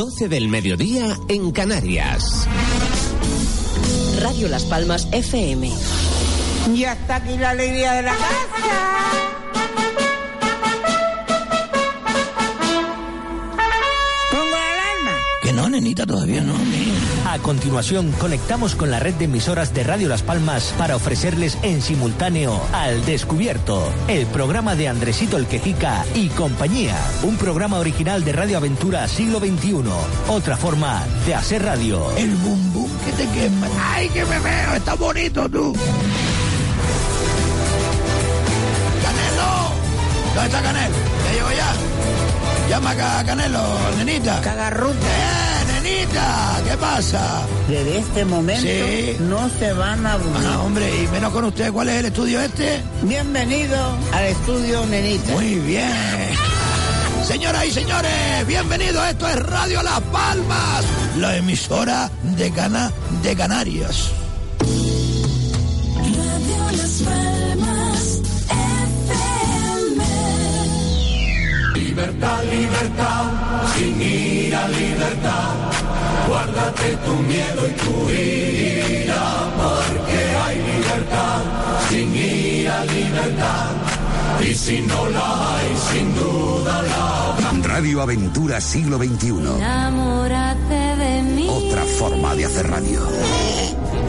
12 del mediodía en Canarias. Radio Las Palmas FM. Y hasta aquí la alegría de la casa. Nenita, todavía no. A continuación, conectamos con la red de emisoras de Radio Las Palmas para ofrecerles en simultáneo Al Descubierto, el programa de Andresito el Quejica y compañía. Un programa original de Radio Aventura Siglo XXI. Otra forma de hacer radio. El bum bum que te quema. ¡Ay, que me veo! ¡Está bonito tú! ¡Canelo! ¿Dónde está Canelo? ¿Ya llegó ya? Llama acá a Canelo, nenita. Cagarruta. ¡Eh, ¿Qué pasa? Desde este momento Sí. no se van a aburrir. Ah, hombre, y menos con usted. ¿Cuál es el estudio este? Bienvenido al estudio Nenita. Muy bien. Señoras y señores, bienvenidos. Esto es Radio Las Palmas, la emisora de Cana de Canarias. Radio Las Palmas FM. Libertad, libertad, sin ir a libertad. Guárdate tu miedo y tu ira, porque hay libertad, sin ir a libertad. Y si no la hay, sin duda la habrá. Radio Aventura Siglo XXI. Enamórate de mí. Otra forma de hacer radio.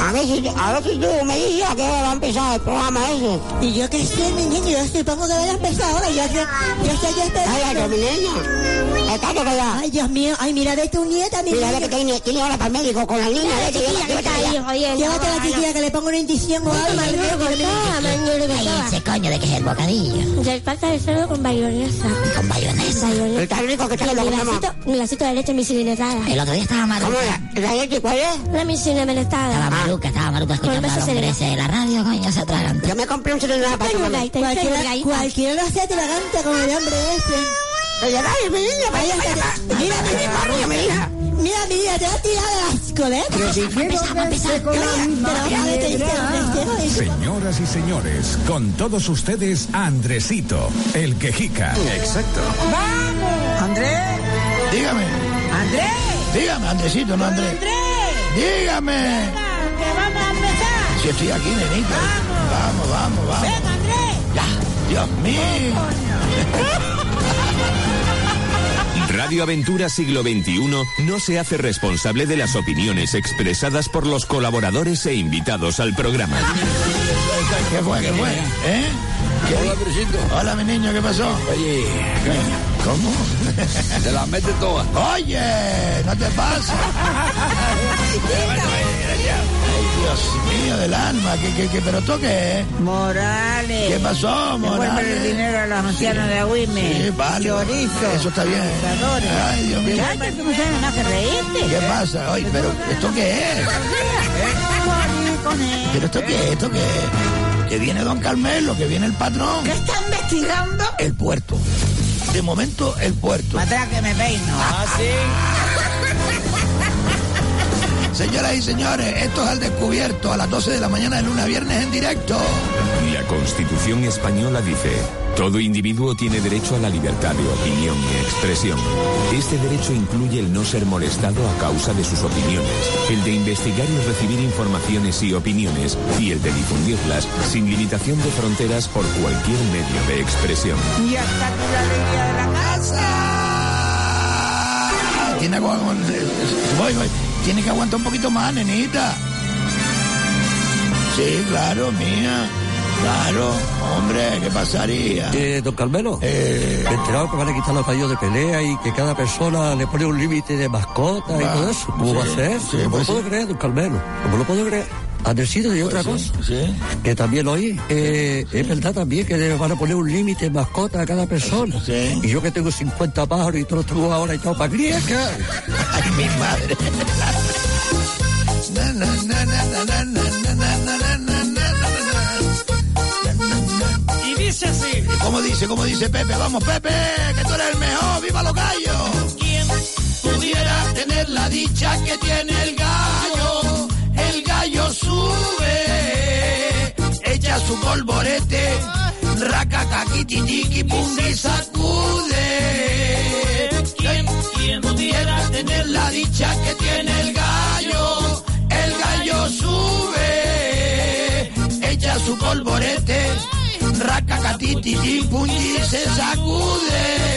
A ver si, a ver si tú me dices a qué hora va a empezar el programa ese. Y yo que sé, mi niño, yo supongo que voy a empezar ahora. Yo sé, yo sé, yo estoy... Cállate, mi niña. Estate callada. Ay, Dios mío, ay, mira de tu nieta, mi Mira, niña. ve que tiene, tiene ahora para el médico con la niña. Vete, llévate, está ahí, llévate. la chiquilla que le pongo una indición o algo. Ay, ese coño de que es el bocadillo. Del pata de cerdo con bayonesa. Con bayonesa. Está rico que está vasito, mi vasito de leche misiletada. El otro día estaba ¿Cómo maruca. la, leche cuál es? La Estaba estaba maruca escuchando beso a los cerebral. hombres de la radio, coño, se atraganta. Yo me compré un celular para gaita, Cualquiera, lo hace atragante como el hombre ese. Dale, mi niña, Ay, Mira, mira, mi hija. Mira, mi niña, te va a tirar de asco, ¿eh? Empezamos, empezamos. Pero a te dice, Señoras y señores, con todos ustedes, Andresito, el quejica. Exacto. ¡Vamos! ¡Andrés! Dígame, ¡Andrés! dígame, Andresito, no Andrés. ¡Andrés! Dígame. Si estoy aquí, nenita. Vamos, vamos, vamos. Venga, Andrés. Ya, Dios mío. Radio Aventura Siglo XXI no se hace responsable de las opiniones expresadas por los colaboradores e invitados al programa. ¿Qué fue, qué fue? ¿Eh? ¿Qué Hola. Hola, mi niño, ¿qué pasó? Oye, ¿Cómo? te las metes todas. Oye, no te pases. Ay, Dios mío del alma, ¿qué, qué, qué, pero toque, Morales. ¿Qué pasó, Devuelve el Morales? dinero a los ancianos de Agüime. Sí, vale. Chorizo. Eso está bien. Ay, Dios mío. Muchachos, que no saben más que reírte. ¿Qué pasa? Oye, pero ¿esto qué es? ¿Pero esto qué es? ¿Esto qué es? Que viene Don Carmelo, que viene el patrón. ¿Qué está investigando? El puerto. De momento, el puerto. Atrás que me peino. Ah, sí. Señoras y señores, esto es al descubierto a las 12 de la mañana de lunes a viernes en directo. La Constitución española dice, todo individuo tiene derecho a la libertad de opinión y expresión. Este derecho incluye el no ser molestado a causa de sus opiniones, el de investigar y recibir informaciones y opiniones, y el de difundirlas sin limitación de fronteras por cualquier medio de expresión. Y hasta aquí la alegría de la casa. Tiene que, agu- voy, voy. Tiene que aguantar un poquito más, nenita. Sí, claro, mía. Claro, hombre, ¿qué pasaría? Eh, don Carmelo, Eh, me he enterado que van a quitar los rayos de pelea y que cada persona le pone un límite de mascota y Ah, todo eso. ¿Cómo va a sí, ser? sí, no pues lo puedo sí. creer, don Carmelo. No lo puedo creer adhesivo y otra cosa. Sí. Que también lo oí. Es verdad también que van a poner un límite mascota a cada persona. Y yo que tengo 50 pájaros y todos los ahora y todo para griega. Ay, mi madre. Y dice así. ¿Cómo dice? ¿Cómo dice Pepe? Vamos, Pepe, que tú eres el mejor. ¡Viva los gallos! ¿Quién pudiera tener la dicha que tiene el gallo? Sube, echa su polvorete, raca, caquiti, tiki, y sacude. ¿Quién, quién pudiera tener la dicha que tiene el gallo? El gallo sube, echa su polvorete, raca, catiti, tiki, pum, y se sacude.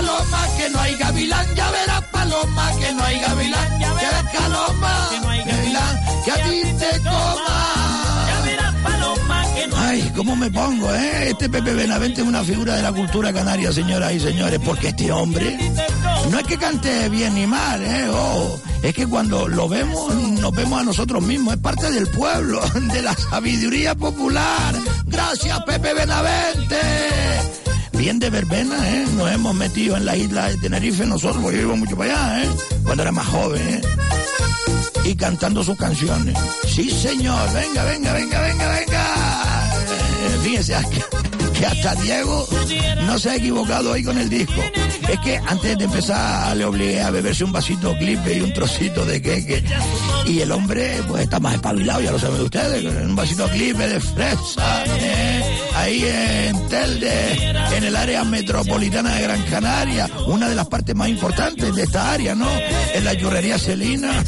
Paloma que no hay gavilán, ya verás paloma que no hay gavilán, ya verás paloma que no hay gavilán, que a ti te coma. ya verás, paloma, que no Ay, ¿cómo me pongo, eh? Este Pepe Benavente es una figura de la cultura canaria, señoras y señores, porque este hombre no es que cante bien ni mal, eh, ojo, es que cuando lo vemos, nos vemos a nosotros mismos, es parte del pueblo, de la sabiduría popular. Gracias, Pepe Benavente. Bien de verbena, ¿eh? Nos hemos metido en la isla de Tenerife nosotros, porque yo iba mucho para allá, ¿eh? Cuando era más joven, ¿eh? Y cantando sus canciones. Sí, señor, venga, venga, venga, venga, venga. Eh, fíjese, que, hasta Diego no se ha equivocado ahí con el disco. Es que antes de empezar le obligué a beberse un vasito clipe y un trocito de queque. Y el hombre, pues está más espabilado, ya lo saben ustedes, un vasito clipe de fresa, ¿eh? Ahí en Telde, en el área metropolitana de Gran Canaria, una de las partes más importantes de esta área, ¿no? En la churrería Celina,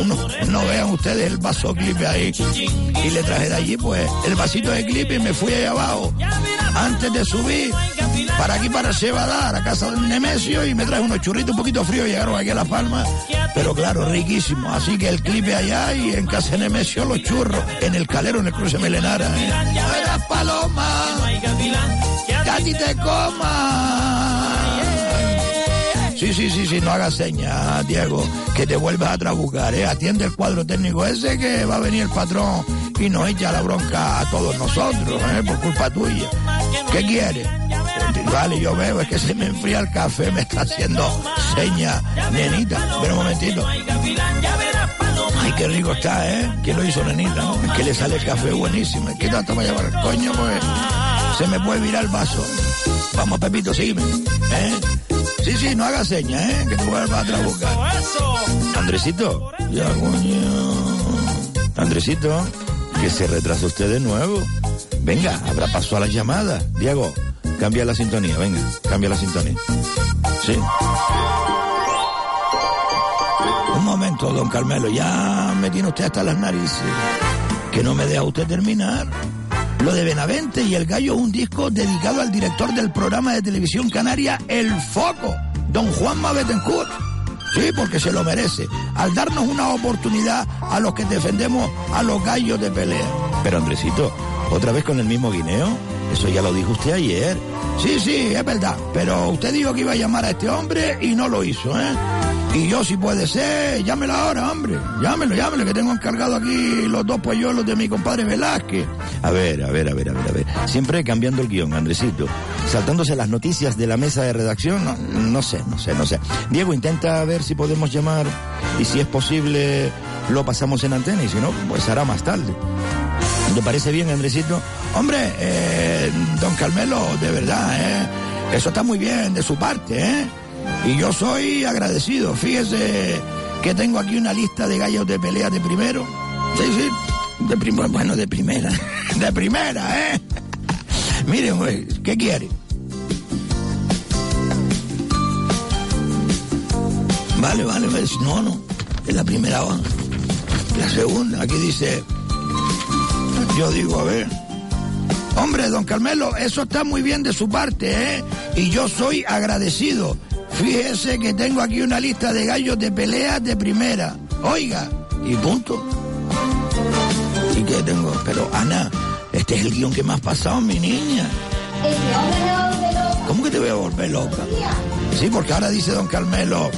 uno, no vean ustedes el vaso clipe ahí. Y le traje de allí, pues, el vasito de clipe y me fui ahí abajo. Antes de subir, para aquí, para Cebadar, a casa del Nemesio, y me traje unos churritos un poquito fríos, llegaron aquí a La Palma, pero claro, riquísimo. Así que el clipe allá y en casa de Nemesio los churros, en el calero, en el cruce Melenara. ¿eh? ¡Era paloma! ¡Que a ti te coma! Sí, sí, sí, sí, no hagas señas, Diego, que te vuelvas a trabucar, ¿eh? Atiende el cuadro técnico ese que va a venir el patrón y nos echa la bronca a todos nosotros, ¿eh? Por culpa tuya. ¿Qué quiere? Vale, yo veo, es que se me enfría el café, me está haciendo seña, nenita. Pero un momentito. Ay, qué rico está, ¿eh? ¿Quién lo hizo, nenita? no? Es que le sale el café buenísimo. Que tanto a llevar coño, pues se me puede virar el vaso. Vamos, Pepito, sígueme. ¿eh? Sí, sí, no hagas señas, ¿eh? Que te vuelvas a trabucar. Andresito. Ya, coño. Andresito, que se retrasa usted de nuevo. Venga, habrá paso a la llamada. Diego, cambia la sintonía, venga, cambia la sintonía. Sí. Don Carmelo, ya me tiene usted hasta las narices. Que no me deja usted terminar. Lo de Benavente y el Gallo es un disco dedicado al director del programa de televisión canaria El Foco, don Juanma Betancourt. Sí, porque se lo merece. Al darnos una oportunidad a los que defendemos a los gallos de pelea. Pero Andresito, ¿otra vez con el mismo guineo? Eso ya lo dijo usted ayer. Sí, sí, es verdad. Pero usted dijo que iba a llamar a este hombre y no lo hizo, ¿eh? Y yo, si puede ser, llámelo ahora, hombre. Llámelo, llámelo, que tengo encargado aquí los dos polluelos de mi compadre Velázquez. A ver, a ver, a ver, a ver, a ver. Siempre cambiando el guion, Andresito. Saltándose las noticias de la mesa de redacción, no, sé, no sé, no sé. Diego, intenta ver si podemos llamar y si es posible lo pasamos en antena y si no, pues hará más tarde. ¿Te parece bien, Andresito? Hombre, eh, don Carmelo, de verdad, ¿eh? Eso está muy bien de su parte, ¿eh? Y yo soy agradecido. Fíjese que tengo aquí una lista de gallos de pelea de primero. Sí, sí, de primero, bueno, de primera. De primera, ¿eh? Miren, güey, ¿qué quiere? Vale, vale, vale. No, no, es la primera hoja. La segunda, aquí dice... Yo digo, a ver. Hombre, don Carmelo, eso está muy bien de su parte, ¿eh? Y yo soy agradecido. Fíjese que tengo aquí una lista de gallos de peleas de primera. Oiga, y punto. ¿Y qué tengo? Pero, Ana, este es el guion que me has pasado, mi niña. ¿Cómo que te voy a volver loca? Sí, porque ahora dice don Carmelo,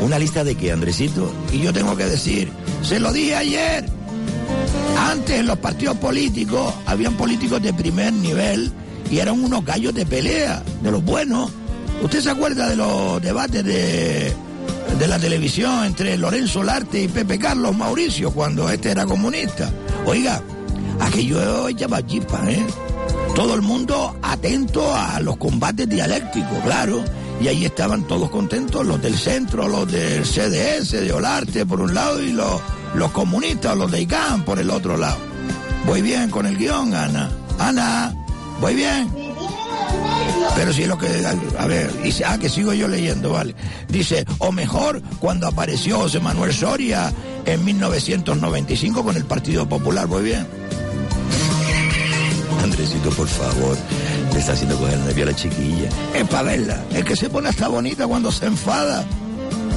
¿Una lista de qué, Andresito? Y yo tengo que decir, se lo dije ayer. Antes en los partidos políticos habían políticos de primer nivel y eran unos gallos de pelea, de los buenos. ¿Usted se acuerda de los debates de, de la televisión entre Lorenzo Larte y Pepe Carlos Mauricio cuando este era comunista? Oiga, aquello echaba chispa, ¿eh? Todo el mundo atento a los combates dialécticos, claro. Y ahí estaban todos contentos, los del centro, los del CDS, de Olarte por un lado y los, los comunistas, los de ICANN por el otro lado. Voy bien con el guion, Ana. Ana, voy bien. Pero si es lo que. A ver, dice, ah, que sigo yo leyendo, vale. Dice, o mejor, cuando apareció José Manuel Soria en 1995 con el Partido Popular, voy bien. Andresito, por favor, le está haciendo coger nervio a la chiquilla. Es para verla. Es que se pone hasta bonita cuando se enfada.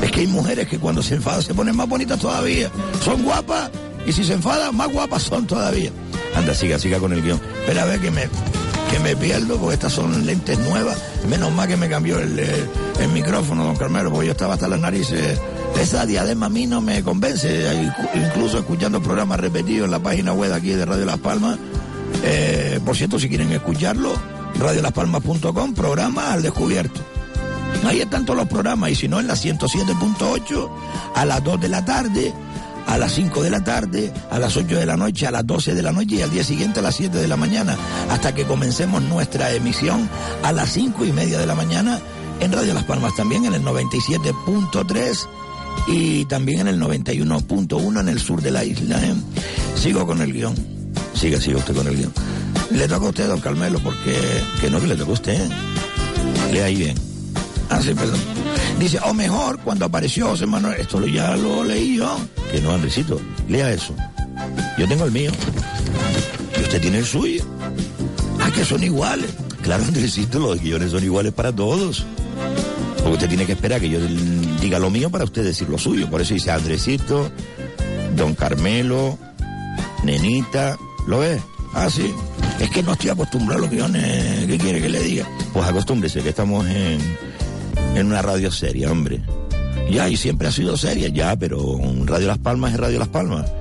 Es que hay mujeres que cuando se enfadan se ponen más bonitas todavía. Son guapas y si se enfadan, más guapas son todavía. Anda, siga, siga con el guion. Espera a ver que me, que me pierdo, porque estas son lentes nuevas. Menos mal que me cambió el, el, el micrófono, don Carmelo, porque yo estaba hasta las narices. Esa diadema a mí no me convence. Incluso escuchando programas repetidos en la página web aquí de Radio Las Palmas. Eh, por cierto, si quieren escucarlo, radiolaspalmas.com, programa al descubierto. Ahí están todos los programas, y si no, en la 107.8, a las 2 de la tarde, a las 5 de la tarde, a las 8 de la noche, a las 12 de la noche y al día siguiente a las 7 de la mañana, hasta que comencemos nuestra emisión a las 5 y media de la mañana en Radio Las Palmas también, en el 97.3 y también en el 91.1 en el sur de la isla. ¿eh? Sigo con el guion. Siga, siga usted con el guion. Le toca a usted, don Carmelo, porque... Que no, que le toca a usted. Lea ahí bien. Ah, sí, perdón. Dice, o mejor, cuando apareció José Manuel... Esto ya lo leí yo. Que no, Andresito, lea eso. Yo tengo el mío. Y usted tiene el suyo. Ah, que son iguales. Claro, Andresito, los guiones son iguales para todos. Porque usted tiene que esperar que yo diga lo mío para usted decir lo suyo. Por eso dice Andresito, Don Carmelo, Nenita, ¿Lo ves? Ah, sí. Es que no estoy acostumbrado a los guiones. ¿Qué quiere que le diga? Pues acostúmbrese, que estamos en, en una radio seria, hombre. Ya, y siempre ha sido seria, ya, pero Radio Las Palmas es Radio Las Palmas.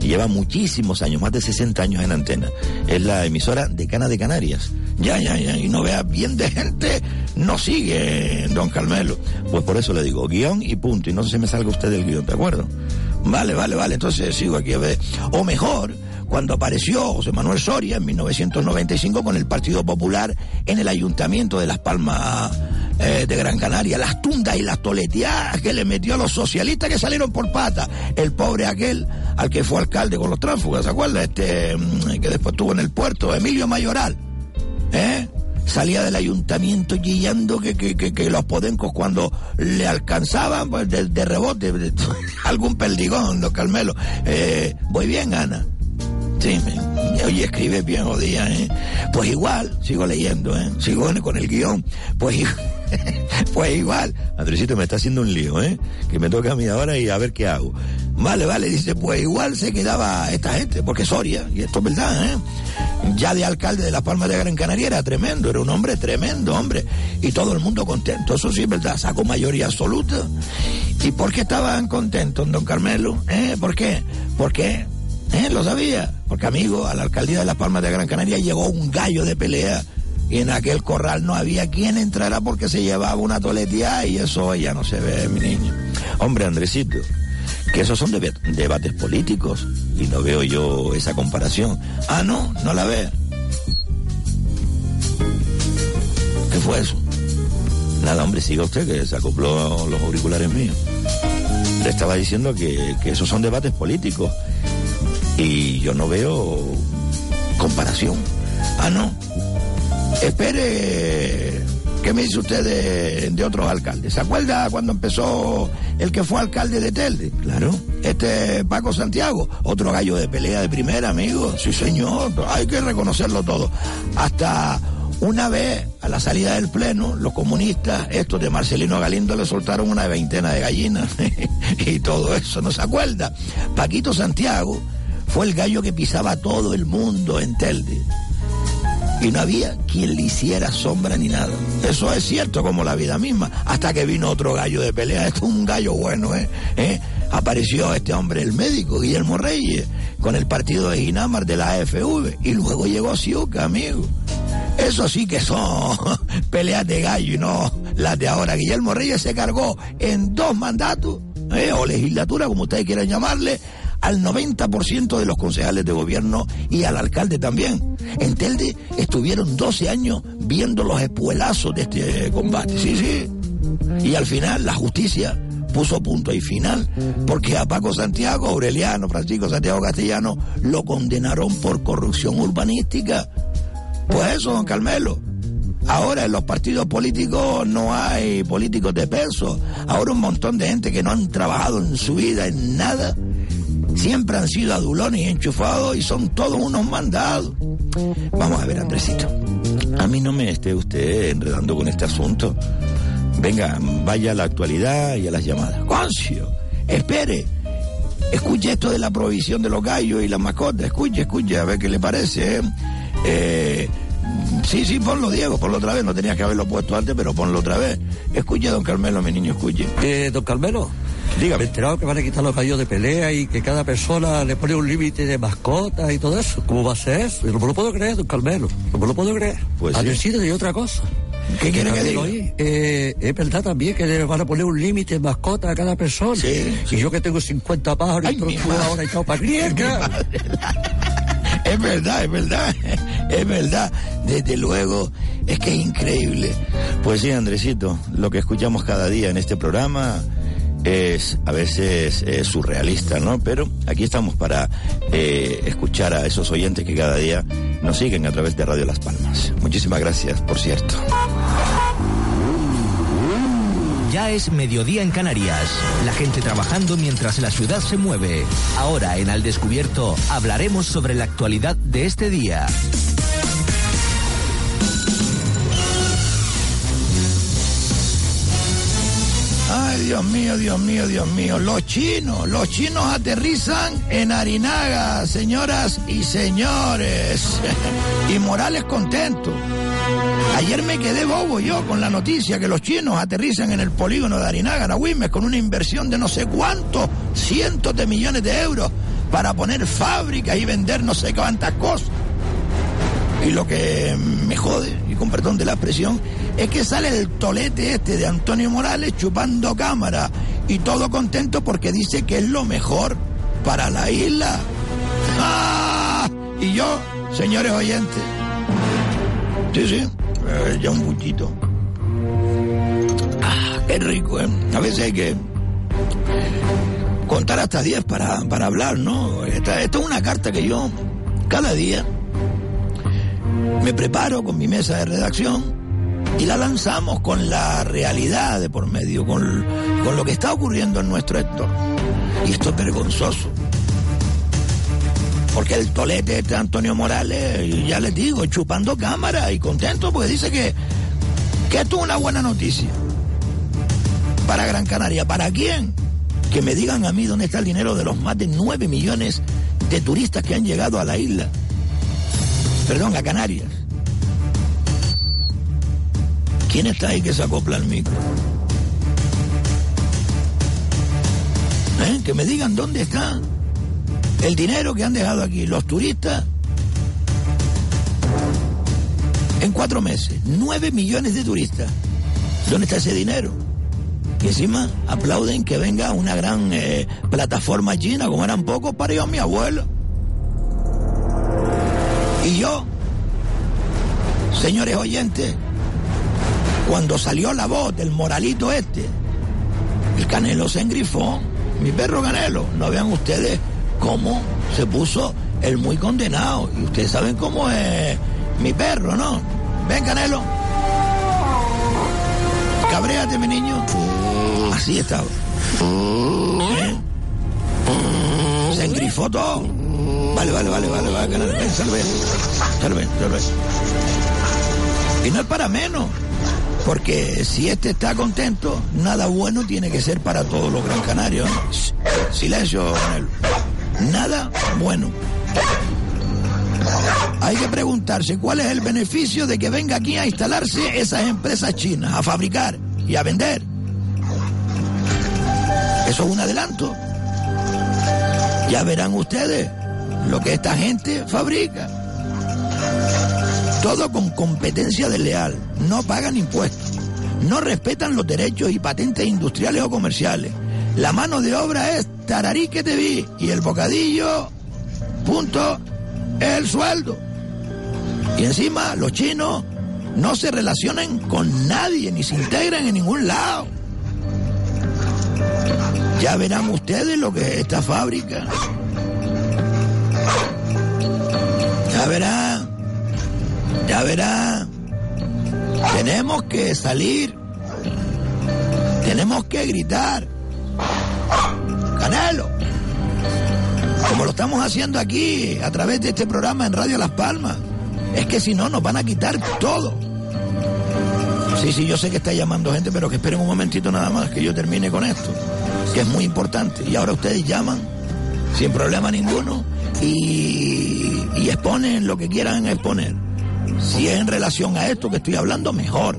Y lleva muchísimos años, más de 60 años en antena. Es la emisora decana de Canarias. Ya, ya, ya. Y no vea bien de gente, no sigue, don Carmelo. Pues por eso le digo, guion y punto. Y no se me salga usted del guion, ¿de acuerdo? Vale, vale, vale. Entonces sigo aquí a ver. O mejor, cuando apareció José Manuel Soria en 1995 con el Partido Popular en el Ayuntamiento de Las Palmas eh, de Gran Canaria, las tundas y las toleteadas que le metió a los socialistas que salieron por pata, el pobre aquel al que fue alcalde con los tránsfugas, ¿se acuerda? Este que después estuvo en el puerto, Emilio Mayoral, ¿eh? salía del ayuntamiento chillando que, que, que, los podencos cuando le alcanzaban pues de, rebote algún perdigón, don Carmelo. Eh, voy bien, Ana. Sí, oye, escribe bien, jodía, ¿eh? Pues igual, sigo leyendo, ¿eh? Sigo con el guion. Pues, pues igual. Andresito me está haciendo un lío, ¿eh? Que me toca a mí ahora y a ver qué hago. Vale, vale, dice, pues igual se quedaba esta gente, porque Soria, y esto es verdad, ¿eh? Ya de alcalde de Las Palmas de Gran Canaria era tremendo, era un hombre tremendo, hombre. Y todo el mundo contento, eso sí es verdad, sacó mayoría absoluta. ¿Y por qué estaban contentos, don Carmelo? ¿Eh? ¿Por qué? Porque ¿Eh? Lo sabía. Porque, amigo, a la alcaldía de Las Palmas de Gran Canaria llegó un gallo de pelea y en aquel corral no había quien entrara porque se llevaba una toletía y eso ya no se ve, mi niño. Hombre, Andresito, que esos son deb debates políticos y no veo yo esa comparación. Ah, no, no la ve. ¿Qué fue eso? Nada, hombre, siga usted que se acopló los auriculares míos. Le estaba diciendo que, que esos son debates políticos y yo no veo comparación. Ah, no. Espere, ¿qué me dice usted de, de, otros alcaldes? ¿Se acuerda cuando empezó el que fue alcalde de Telde? Claro. Este Paco Santiago, otro gallo de pelea de primera, amigo. Sí, señor, hay que reconocerlo todo. Hasta una vez, a la salida del pleno, los comunistas, estos de Marcelino Galindo, le soltaron una veintena de gallinas y todo eso, ¿no se acuerda? Paquito Santiago fue el gallo que pisaba todo el mundo en Telde. y no había quien le hiciera sombra ni nada. Eso es cierto como la vida misma, hasta que vino otro gallo de pelea. Esto es un gallo bueno, ¿eh? ¿Eh? Apareció este hombre, el médico, Guillermo Reyes, con el partido de Ginamar de la AFV, y luego llegó Siuca, amigo. Eso sí que son peleas de gallo y no las de ahora. Guillermo Reyes se cargó en dos mandatos, ¿eh? o legislatura, como ustedes quieran llamarle, al 90% de los concejales de gobierno y al alcalde también. En Telde estuvieron 12 años viendo los espuelazos de este combate, sí, sí. Y al final la justicia puso punto y final, porque a Paco Santiago, Aureliano, Francisco Santiago Castellano, lo condenaron por corrupción urbanística. Pues eso, don Carmelo. Ahora en los partidos políticos no hay políticos de peso. Ahora un montón de gente que no han trabajado en su vida en nada siempre han sido adulones y enchufados y son todos unos mandados. Vamos a ver, Andresito. A mí no me esté usted enredando con este asunto. Venga, vaya a la actualidad y a las llamadas. Concio, espere. Escuche esto de la provisión de los gallos y las mascotas. Escuche, escuche, a ver qué le parece. ¿eh? Eh, sí, sí, ponlo, Diego, ponlo otra vez. No tenías que haberlo puesto antes, pero ponlo otra vez. Escuche, don Carmelo, mi niño, escuche. Eh, don Carmelo. Dígame. Me he enterado que van a quitar los gallos de pelea y que cada persona le pone un límite de mascotas y todo eso. ¿Cómo va a ser eso? Yo no me lo puedo creer, don Carmelo. No me lo puedo creer. Pues sí. Andresito, y otra cosa. ¿Qué quiere que diga? eh, es verdad también que le van a poner un límite de mascota a cada persona. Sí, Y yo que tengo 50 pájaros Ay, y ahora echado para grieca. Es verdad, es verdad, es verdad. Desde luego, es que es increíble. Pues sí, Andresito, lo que escuchamos cada día en este programa es a veces surrealista, ¿no? Pero aquí estamos para eh, escuchar a esos oyentes que cada día nos siguen a través de Radio Las Palmas. Muchísimas gracias, por cierto. Ya es mediodía en Canarias. La gente trabajando mientras la ciudad se mueve. Ahora en Al Descubierto hablaremos sobre la actualidad de este día. Ay, Dios mío, Dios mío, Dios mío. Los chinos, los chinos aterrizan en Arinaga, señoras y señores. y Morales contento. Ayer me quedé bobo yo con la noticia que los chinos aterrizan en el polígono de Arinaga, Nahuimes, con una inversión de no sé cuántos cientos de millones de euros para poner fábricas y vender no sé cuántas cosas. Y lo que me jode, y con perdón de la expresión, es que sale el tolete este de Antonio Morales chupando cámara y todo contento porque dice que es lo mejor para la isla. ¡Ah! Y yo, señores oyentes, sí, sí, eh, ya un buchito. Ah, qué rico, ¿eh? A veces hay que contar hasta 10 para, para hablar, ¿no? Esta, esta es una carta que yo cada día me preparo con mi mesa de redacción y la lanzamos con la realidad de por medio, con, con lo que está ocurriendo en nuestro entorno. Y esto es vergonzoso. Porque el tolete este Antonio Morales, ya les digo, chupando cámara y contento porque dice que, que esto es una buena noticia. Para Gran Canaria. ¿Para quién? Que me digan a mí dónde está el dinero de los más de 9 millones de turistas que han llegado a la isla perdón, a Canarias. ¿Quién está ahí que se acopla al micro? ¿Eh? Que me digan dónde está el dinero que han dejado aquí los turistas en cuatro meses. Nueve millones de turistas. ¿Dónde está ese dinero? Y encima aplauden que venga una gran eh, plataforma china, como eran pocos, para ir a mi abuelo. Y yo, señores oyentes, cuando salió la voz del moralito este, el Canelo se engrifó, mi perro Canelo, no vean ustedes cómo se puso el muy condenado. Y ustedes saben cómo es mi perro, ¿no? Ven Canelo. Cabréate, mi niño. Así estaba. ¿Eh? Se engrifó todo. Vale, vale, vale, vale, vale, Canelo. Ven, salve. Salve, salve. Y no es para menos. Porque si este está contento, nada bueno tiene que ser para todos los gran canarios. Silencio, Canelo. Nada bueno. Hay que preguntarse cuál es el beneficio de que venga aquí a instalarse esas empresas chinas, a fabricar y a vender. Eso es un adelanto. Ya verán ustedes lo que esta gente fabrica. Todo con competencia desleal. No pagan impuestos. No respetan los derechos y patentes industriales o comerciales. La mano de obra es tararí que te vi. Y el bocadillo, punto, es el sueldo. Y encima los chinos no se relacionan con nadie ni se integran en ningún lado. Ya verán ustedes lo que es esta fábrica. Ya verán. Ya verán. Tenemos que salir. Tenemos que gritar. Canelo. Como lo estamos haciendo aquí a través de este programa en Radio Las Palmas. Es que si no nos van a quitar todo. Sí, sí, yo sé que está llamando gente, pero que esperen un momentito nada más que yo termine con esto, que es muy importante. Y ahora ustedes llaman sin problema ninguno y, exponen lo que quieran exponer. Si es en relación a esto que estoy hablando, mejor.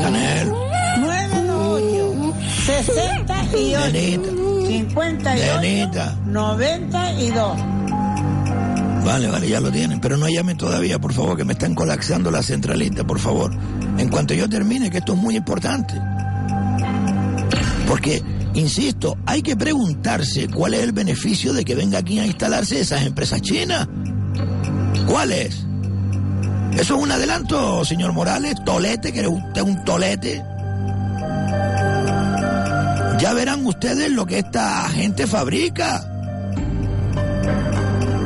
Canelo. 998 68 Nenita. 58 Nenita. 92 Vale, vale, ya lo tienen, pero no llamen todavía, por favor, que me están colapsando la centralita, por favor. En cuanto yo termine, que esto es muy importante. Porque, insisto, hay que preguntarse cuál es el beneficio de que venga aquí a instalarse esas empresas chinas. ¿Cuál es? Eso es un adelanto, señor Morales, tolete, que usted un tolete. Ya verán ustedes lo que esta gente fabrica.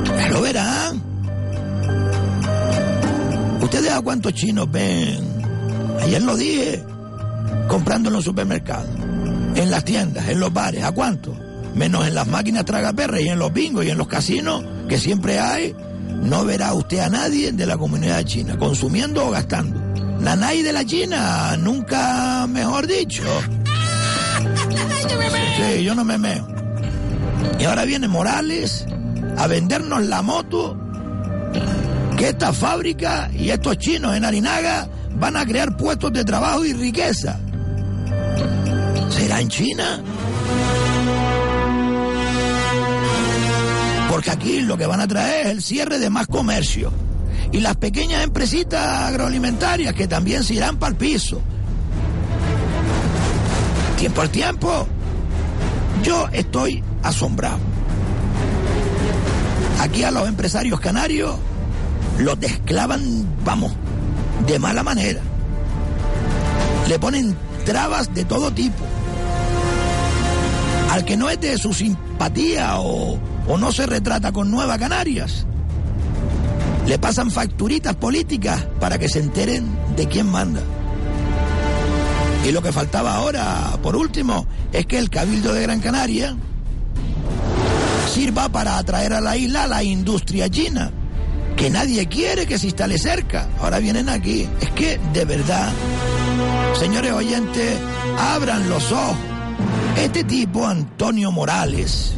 Ya lo verán. ¿Ustedes a cuántos chinos ven? Ayer lo dije, comprando en los supermercados, en las tiendas, en los bares. ¿A cuántos? Menos en las máquinas tragaperras y en los bingos y en los casinos, que siempre hay. No verá usted a nadie de la comunidad china, consumiendo o gastando. La NAI de la China, nunca mejor dicho. Sí, yo no me meo. Y ahora viene Morales a vendernos la moto que esta fábrica y estos chinos en Arinaga van a crear puestos de trabajo y riqueza. ¿Será en China? Porque aquí lo que van a traer es el cierre de más comercio. Y las pequeñas empresitas agroalimentarias que también se irán para el piso. Tiempo al tiempo. Yo estoy asombrado. Aquí a los empresarios canarios los desclavan, vamos, de mala manera. Le ponen trabas de todo tipo. Al que no es de su simpatía o, o no se retrata con Nueva Canarias, le pasan facturitas políticas para que se enteren de quién manda. Y lo que faltaba ahora, por último, es que el Cabildo de Gran Canaria sirva para atraer a la isla a la industria china, que nadie quiere que se instale cerca. Ahora vienen aquí. Es que, de verdad, señores oyentes, abran los ojos. Este tipo, Antonio Morales,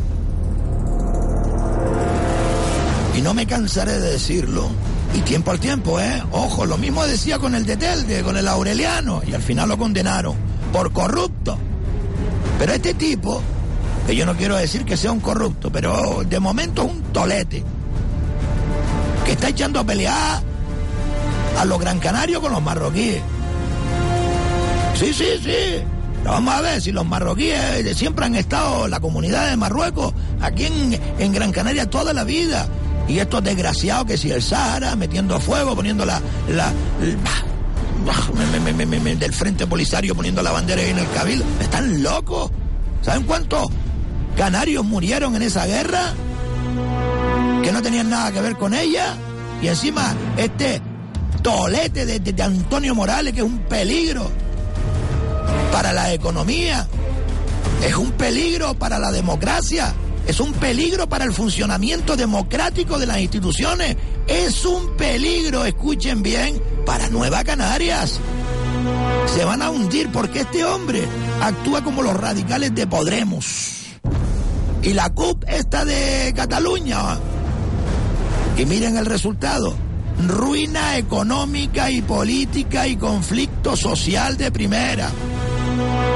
y no me cansaré de decirlo, y tiempo al tiempo, ¿eh? Ojo, lo mismo decía con el de Telde, con el Aureliano, y al final lo condenaron por corrupto. Pero este tipo, que yo no quiero decir que sea un corrupto, pero de momento es un tolete, que está echando a pelear a los gran canarios con los marroquíes. Sí, sí, sí. Pero vamos a ver si los marroquíes siempre han estado, la comunidad de Marruecos, aquí en, en Gran Canaria toda la vida. Y estos desgraciados que si el Sahara metiendo a fuego, poniendo la, del frente polisario poniendo la bandera ahí en el cabildo. Están locos. ¿Saben cuántos canarios murieron en esa guerra? Que no tenían nada que ver con ella. Y encima este tolete de Antonio Morales, que es un peligro para la economía, es un peligro para la democracia, es un peligro para el funcionamiento democrático de las instituciones, es un peligro, escuchen bien, para Nueva Canarias. Se van a hundir porque este hombre actúa como los radicales de Podremos. Y la CUP esta de Cataluña, Y miren el resultado. Ruina económica y política y conflicto social de primera.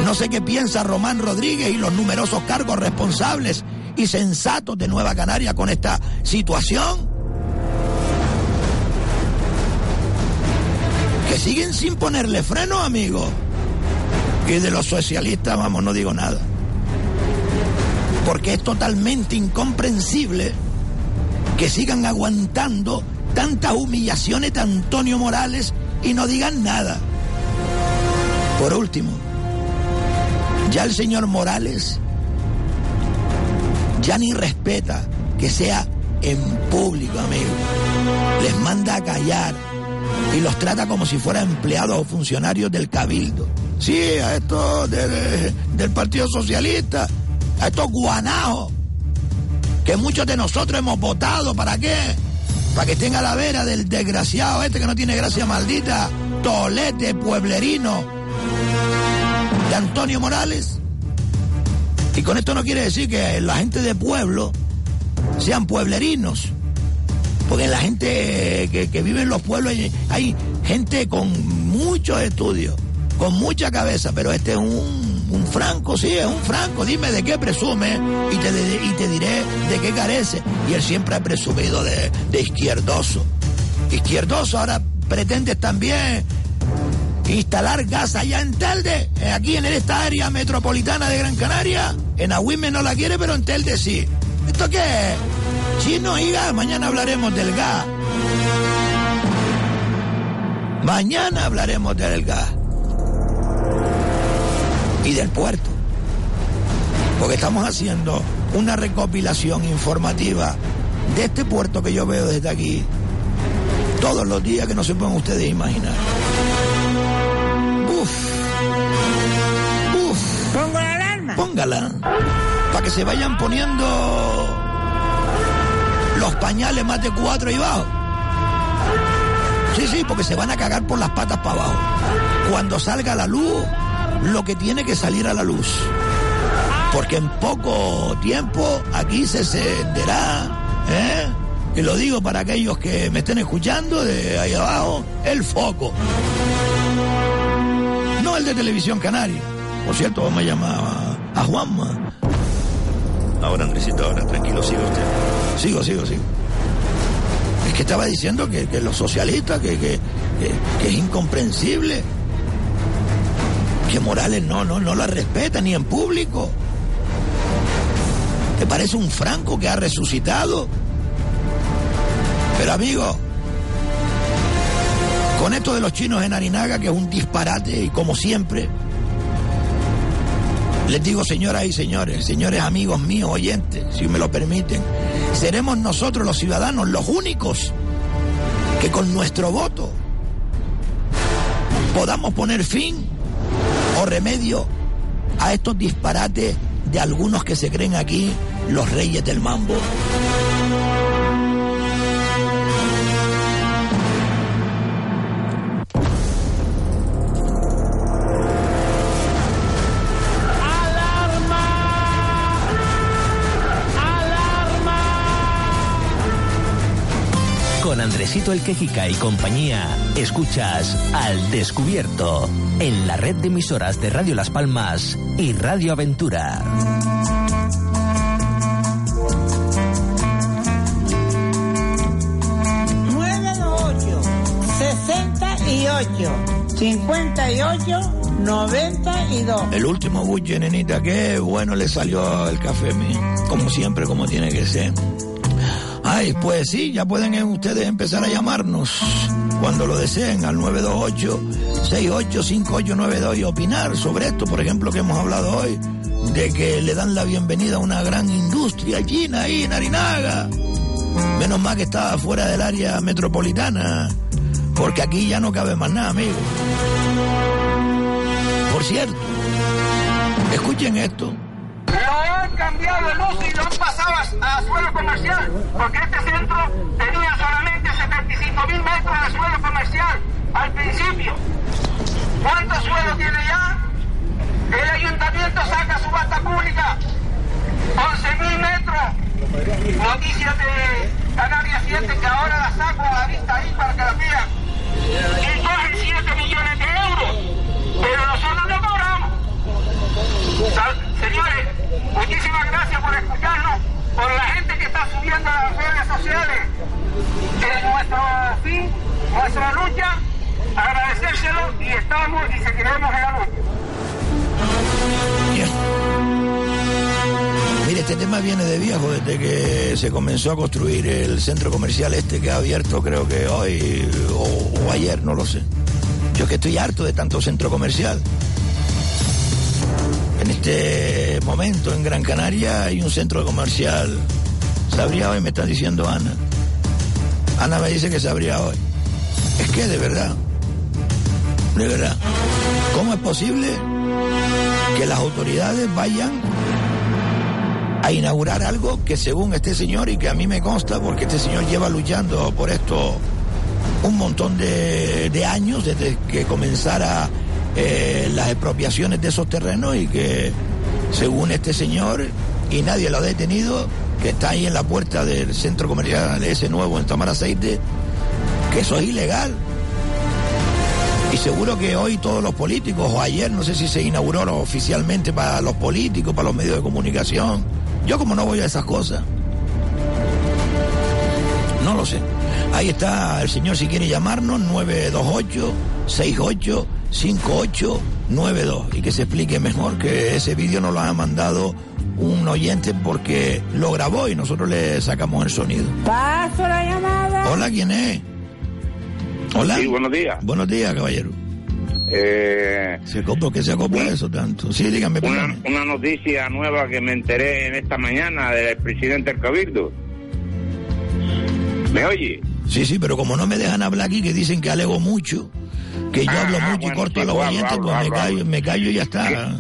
No sé qué piensa Román Rodríguez y los numerosos cargos responsables y sensatos de Nueva Canaria con esta situación. Que siguen sin ponerle freno, amigo. Y de los socialistas, vamos, no digo nada. Porque es totalmente incomprensible que sigan aguantando tantas humillaciones de Antonio Morales y no digan nada. Por último, ya el señor Morales ya ni respeta que sea en público, amigo. Les manda a callar y los trata como si fueran empleados o funcionarios del cabildo. Sí, a estos del, Partido Socialista, a estos guanajos, que muchos de nosotros hemos votado, ¿para qué? Para que estén a la vera del desgraciado este que no tiene gracia maldita, tolete, pueblerino, de Antonio Morales. Y con esto no quiere decir que la gente de pueblo sean pueblerinos. Porque la gente que, vive en los pueblos hay, gente con muchos estudios, con mucha cabeza, pero este es un, franco, sí, es un franco. Dime de qué presume y te, de- y te diré de qué carece. Y él siempre ha presumido de, de izquierdoso. Izquierdoso, ahora pretendes también instalar gas allá en Telde, eh, aquí en esta área metropolitana de Gran Canaria. En Agüime no la quiere, pero en Telde sí. ¿Esto qué es? Chino y gas, mañana hablaremos del gas. Mañana hablaremos del gas. Y del puerto. Porque estamos haciendo una recopilación informativa de este puerto que yo veo desde aquí todos los días que no se pueden ustedes imaginar. Póngala. Para que se vayan poniendo los pañales más de cuatro y bajo. Sí, sí, porque se van a cagar por las patas para abajo. Cuando salga la luz, lo que tiene que salir a la luz. Porque en poco tiempo aquí se encenderá, ¿eh? Y lo digo para aquellos que me estén escuchando de ahí abajo, el foco. No el de Televisión Canaria. Por cierto, vamos a llamar a, Juanma. Ahora, Andresito, ahora, tranquilo, siga usted. Sigo, sigo, sigo. Es que estaba diciendo que, que los socialistas, que, que, que- que es incomprensible. Que Morales no, no, no la respeta ni en público. ¿Te parece un Franco que ha resucitado? Pero amigo, con esto de los chinos en Arinaga, que es un disparate, y como siempre, les digo, señoras y señores, señores amigos míos, oyentes, si me lo permiten, seremos nosotros los ciudadanos los únicos que con nuestro voto podamos poner fin o remedio a estos disparates de algunos que se creen aquí los reyes del mambo. Con Andresito el Quejica y compañía, escuchas Al Descubierto en la red de emisoras de Radio Las Palmas y Radio Aventura. Nueve ocho, sesenta y ocho, cincuenta y ocho, noventa y dos. El último buche, nenita, qué bueno le salió el café. Como siempre, como tiene que ser. Ay, pues sí, ya pueden ustedes empezar a llamarnos cuando lo deseen al 928-685892 y opinar sobre esto, por ejemplo, que hemos hablado hoy, de que le dan la bienvenida a una gran industria china en Arinaga. Menos mal que está fuera del área metropolitana, porque aquí ya no cabe más nada, amigo. Por cierto, escuchen esto. Han cambiado el uso y lo han pasado a, suelo comercial, porque este centro tenía solamente 75 mil metros de suelo comercial al principio. ¿Cuánto suelo tiene ya? El ayuntamiento saca subasta pública, 11 mil metros. Noticias de Canarias 7, que ahora la saco a la vista ahí para que la vean. Y cogen 7 millones de euros. Pero nosotros no cobramos. Señores, muchísimas gracias por escucharnos, por la gente que está subiendo a las redes sociales en nuestro fin, nuestra lucha, agradecérselo y estamos y seguiremos en la lucha. Mire, este tema viene de viejo, desde que se comenzó a construir el centro comercial este que ha abierto creo que hoy o, o ayer, no lo sé. Yo es que estoy harto de tanto centro comercial. En este momento en Gran Canaria hay un centro comercial. Se abría hoy, me está diciendo Ana. Ana me dice que se abría hoy. Es que de verdad, de verdad, ¿cómo es posible que las autoridades vayan a inaugurar algo que según este señor y que a mí me consta porque este señor lleva luchando por esto un montón de, de años desde que comenzara eh, las expropiaciones de esos terrenos y que según este señor y nadie lo ha detenido que está ahí en la puerta del centro comercial ese nuevo en Tomar Aceite que eso es ilegal y seguro que hoy todos los políticos, o ayer, no sé si se inauguró oficialmente para los políticos, para los medios de comunicación. Yo como no voy a esas cosas. No lo sé. Ahí está el señor si quiere llamarnos, 928-68-5892. Y que se explique mejor que ese vídeo nos lo ha mandado un oyente porque lo grabó y nosotros le sacamos el sonido. Paso la llamada. Hola, ¿quién es? Hola. Sí, buenos días. Buenos días, caballero. Eh, ¿Se ¿Por qué se acopla eso tanto? Sí, dígame, una, una noticia nueva que me enteré en esta mañana del presidente del Cabildo. ¿Me oye? Sí, sí, pero como no me dejan hablar aquí, que dicen que alego mucho, que yo hablo ah, mucho y corto a los oyentes, pues me callo, hablo. me callo y ya está.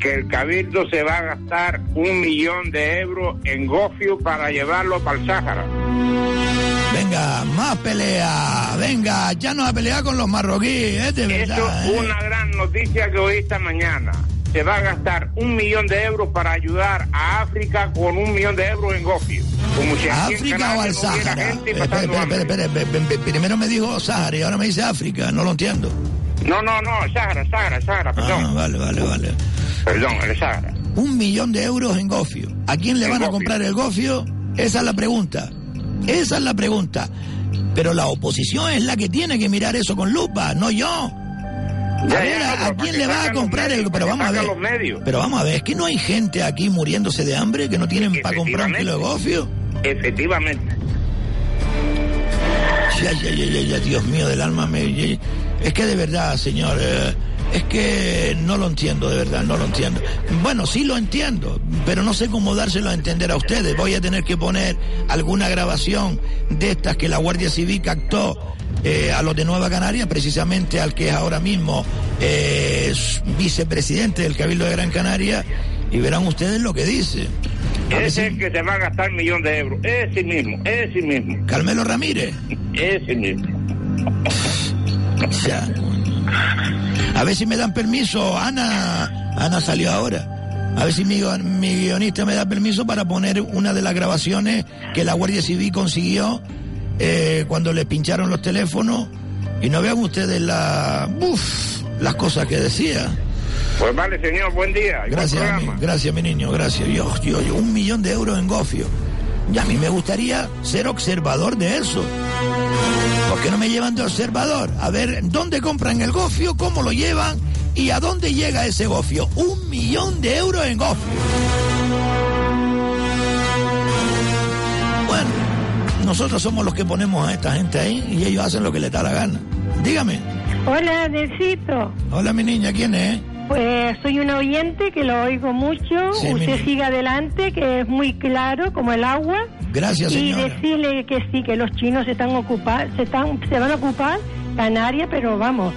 Que el Cabildo se va a gastar un millón de euros en gofio para llevarlo para el Sáhara. Venga, más pelea, venga, ya no a pelear con los marroquíes, es de verdad. es ¿eh? una gran noticia que oí esta mañana. Se va a gastar un millón de euros para ayudar a África con un millón de euros en gofio. Como si ¿A aquí en África o al no Sáhara? espera, espera, espera, espera, Primero me dijo Sáhara y ahora me dice África, no lo entiendo. No, no, no, Sáhara, Sáhara, Sáhara, perdón. Ah, vale, vale, vale. Perdón, el Sáhara. Un millón de euros en gofio. ¿A quién le van a comprar el gofio? Esa es la pregunta. Esa es la pregunta. Pero la oposición es la que tiene que mirar eso con lupa, no yo. A Ya, ver, ya, ¿a, quién le va a comprar medios, el...? Pero vamos a ver. los medios. Pero vamos a ver, es que no hay gente aquí muriéndose de hambre que no tienen para comprar un kilo de gofio. Efectivamente. Ya, ya, ya, ya, ya, Dios mío del alma, me, es que de verdad, señor, eh, es que no lo entiendo, de verdad, no lo entiendo. Bueno, sí lo entiendo, pero no sé cómo dárselo a entender a ustedes. Voy a tener que poner alguna grabación de estas que la Guardia Civil captó eh, a los de Nueva Canaria, precisamente al que es ahora mismo eh, vicepresidente del Cabildo de Gran Canaria, y verán ustedes lo que dice. Ese es el que se va a gastar un millón de euros. Ese mismo, ese mismo. Carmelo Ramírez. Ese mismo. Ya. A ver si me dan permiso. Ana, Ana salió ahora. A ver si mi, guion- mi guionista me da permiso para poner una de las grabaciones que la Guardia Civil consiguió eh, cuando le pincharon los teléfonos. Y no vean ustedes la, uf, las cosas que decía. Pues vale, señor, buen día. Gracias, mi, gracias, mi niño, gracias. Yo, yo, yo, un millón de euros en gofio. Y a mí me gustaría ser observador de eso. ¿Por qué no me llevan de observador? A ver, ¿dónde compran el gofio? ¿Cómo lo llevan? ¿Y a dónde llega ese gofio? Un millón de euros en gofio. Bueno, nosotros somos los que ponemos a esta gente ahí y ellos hacen lo que les da la gana. Dígame. Hola, Necito. Hola, mi niña, ¿quién es? Pues soy un oyente que lo oigo mucho. Sí, Usted siga adelante, que es muy claro como el agua. Gracias, y señora. decirle que sí, que los chinos se están ocupar, se están, se van a ocupar Canarias, pero vamos.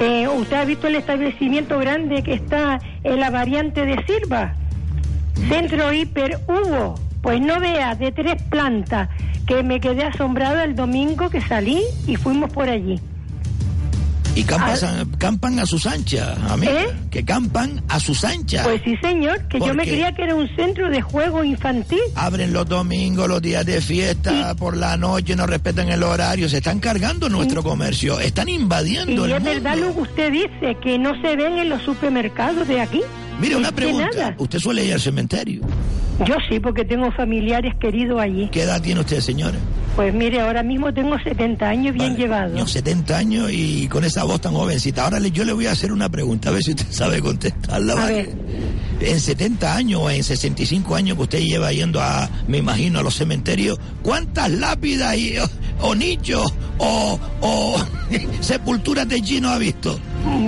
Eh, usted ha visto el establecimiento grande que está en la variante de Silva, Centro Hiper Hugo. Pues no vea, de tres plantas, que me quedé asombrada el domingo que salí y fuimos por allí. Y campan, campan a sus anchas, amiga. ¿Eh? Que campan a sus anchas. Pues sí, señor, que yo me creía que era un centro de juego infantil. Abren los domingos, los días de fiesta, por la noche, no respetan el horario, se están cargando nuestro comercio, están invadiendo Y el es mundo. verdad lo que usted dice, que no se ven en los supermercados de aquí. Mire, una pregunta. ¿Usted suele ir al cementerio? Yo sí, porque tengo familiares queridos allí. ¿Qué edad tiene usted, señora? Pues mire, ahora mismo tengo 70 años bien Vale, llevados. Años 70 años y con esa voz tan jovencita. Ahora le- yo le voy a hacer una pregunta, a ver si usted sabe contestarla. A ¿vale? ver. En 70 años o en 65 años que usted lleva yendo a, me imagino, a los cementerios, ¿cuántas lápidas y, o, o nichos o, o sepulturas de chino ha visto?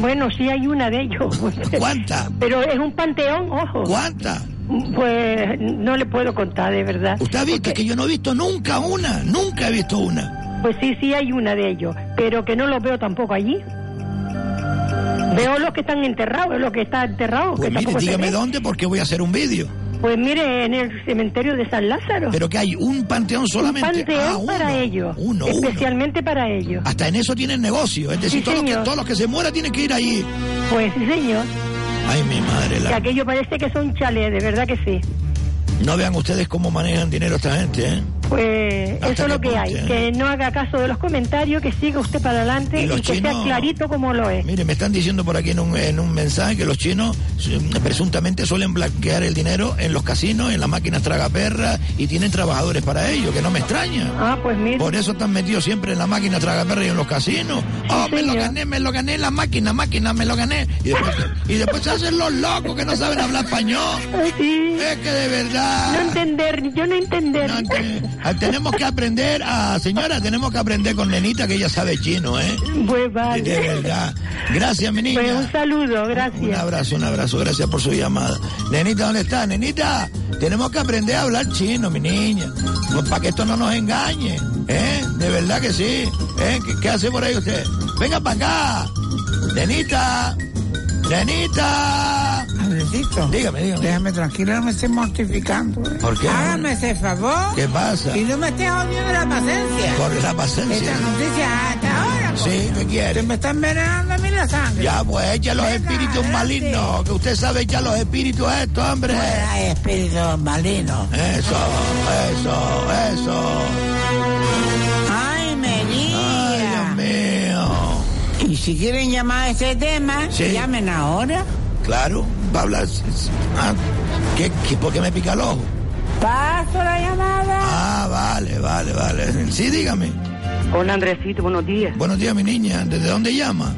Bueno, sí hay una de ellos. ¿Cuántas? Pero es un panteón, ojo. ¿Cuántas? Pues no le puedo contar, de verdad. ¿Usted ha visto? que yo no he visto nunca una, nunca he visto una. Pues sí, sí hay una de ellos, pero que no los veo tampoco allí. Veo los que están enterrados, los que están enterrados. Pues que mire, dígame dónde porque voy a hacer un vídeo. Pues mire, en el cementerio de San Lázaro. Pero que hay un panteón solamente. Un panteón Ah, uno. para ellos. Uno, uno. especialmente para ellos. Hasta en eso tienen negocio. Es decir, Sí, todos, los que, todos los que se mueran tienen que ir ahí. Pues sí, señor. Ay, mi madre. Que La... aquello parece que son chalés, de verdad que sí. No vean ustedes cómo manejan dinero esta gente, ¿eh? Pues ¿Hasta eso es lo que hay. eh? Que no haga caso de los comentarios, que siga usted para adelante Y y, que sea clarito como lo es. Mire, me están diciendo por aquí en un, en un mensaje que los chinos presuntamente suelen blanquear el dinero en los casinos, en las máquinas tragaperras y tienen trabajadores para ello, que no me extraña. Ah, pues mire. Por eso están metidos siempre en la máquina tragaperra y en los casinos. Oh, me lo gané, me lo gané la máquina, máquina, me lo gané. Y después, y después se hacen los locos que no saben hablar español. Sí. Es que de verdad. No entender, yo no entender. No, ah, tenemos que aprender a, señora, tenemos que aprender con Nenita que ella sabe chino, ¿eh? Pues vale. De verdad. Gracias, mi niña. Pues un saludo, Un gracias. abrazo, un abrazo, gracias por su llamada. Nenita, ¿dónde está? Nenita, tenemos que aprender a hablar chino, mi niña. Pues para que esto no nos engañe, ¿eh? De verdad que sí. ¿eh? ¿Qué, qué hace por ahí usted? Venga para acá. Nenita, Nenita. Andresito. Dígame, dígame. Déjame tranquilo, no me estés mortificando. ¿eh? ¿Por qué? Hágame ese favor. ¿Qué pasa? Y no me estés odiando la paciencia. Por la paciencia. Esta noticia hasta ahora. pues. Sí, ¿qué quiere? Se me está envenenando a mí la sangre. Ya, pues echa los Venga, espíritus adelante. malignos, que usted sabe echar los espíritus a esto, hombre. Fuera espíritu maligno. Eso, eso, eso. Si quieren llamar a este tema, Sí. llamen ahora. Claro, va a hablar. Ah, ¿qué, qué, por qué me pica el ojo? Paso la llamada. Ah, vale, vale, vale. Sí, dígame. Hola Andresito, buenos días. Buenos días, mi niña. ¿Desde dónde llama?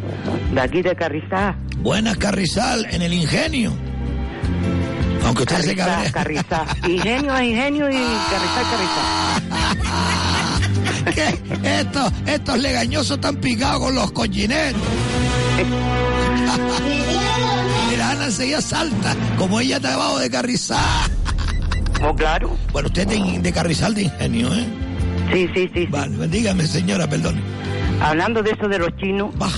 De aquí de Carrizá. Buenas, Carrizal, en el ingenio. Aunque usted se Carrizá, cabre. Carrizá. Ingenio es ingenio y Carrizá es ¿Qué? Estos, estos legañosos están picados con los cochineros. Mira, Ana enseguida salta, como ella está debajo de Carrizal. Oh, claro. Bueno, usted de, de Carrizal de Ingenio, ¿eh? Sí, sí, sí. Vale, dígame, señora, perdón. Hablando de eso de los chinos, Bah,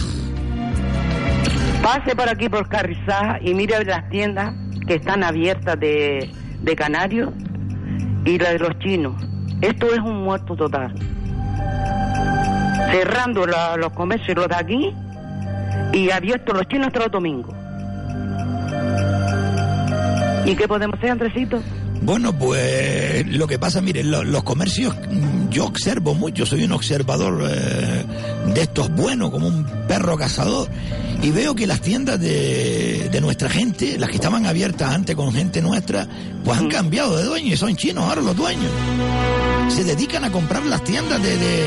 pase por aquí por Carrizá y mire las tiendas que están abiertas de, de canarios y la de los chinos. Esto es un muerto total. Cerrando la- los comercios los de aquí y abiertos los chinos hasta los domingos. ¿Y qué podemos hacer, Andresito? Bueno, pues lo que pasa, mire, lo- los comercios, mm, yo observo mucho, soy un observador eh, de estos buenos, como un perro cazador, y veo que las tiendas de, de nuestra gente, las que estaban abiertas antes con gente nuestra, pues han cambiado de dueño y son chinos ahora los dueños. Se dedican a comprar las tiendas de... de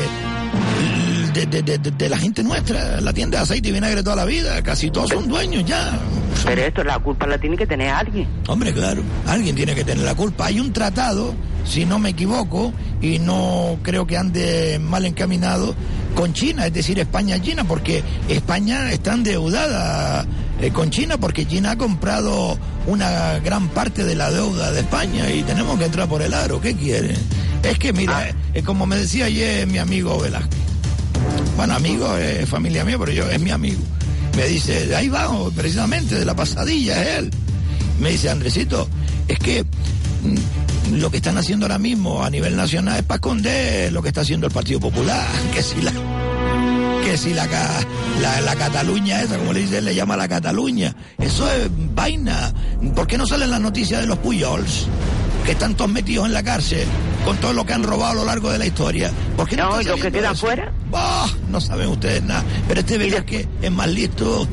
de, de- de- de- de la gente nuestra, la tienda de aceite y vinagre toda la vida, casi todos son dueños ya. Pero esto, la culpa la tiene que tener alguien. Hombre, claro, alguien tiene que tener la culpa. Hay un tratado, si no me equivoco, y no creo que ande mal encaminado, con China, es decir, España-China, porque España está endeudada eh, con China, porque China ha comprado una gran parte de la deuda de España y tenemos que entrar por el aro. ¿Qué quiere? Es que, mira, eh, como me decía ayer mi amigo Velázquez, bueno, amigo, es familia mía, pero yo es mi amigo. Me dice, ahí vamos, precisamente, de la pasadilla, es él. Me dice, Andresito, es que mm, lo que están haciendo ahora mismo a nivel nacional es para esconder lo que está haciendo el Partido Popular, que si la que si la, la, Cataluña esa, como le dice, le llama la Cataluña. Eso es vaina. ¿Por qué no salen las noticias de los Puyols? Que están todos metidos en la cárcel con todo lo que han robado a lo largo de la historia. ¿Por qué no, No, los que quedan fuera. No saben ustedes nada. Pero este verás que es más listo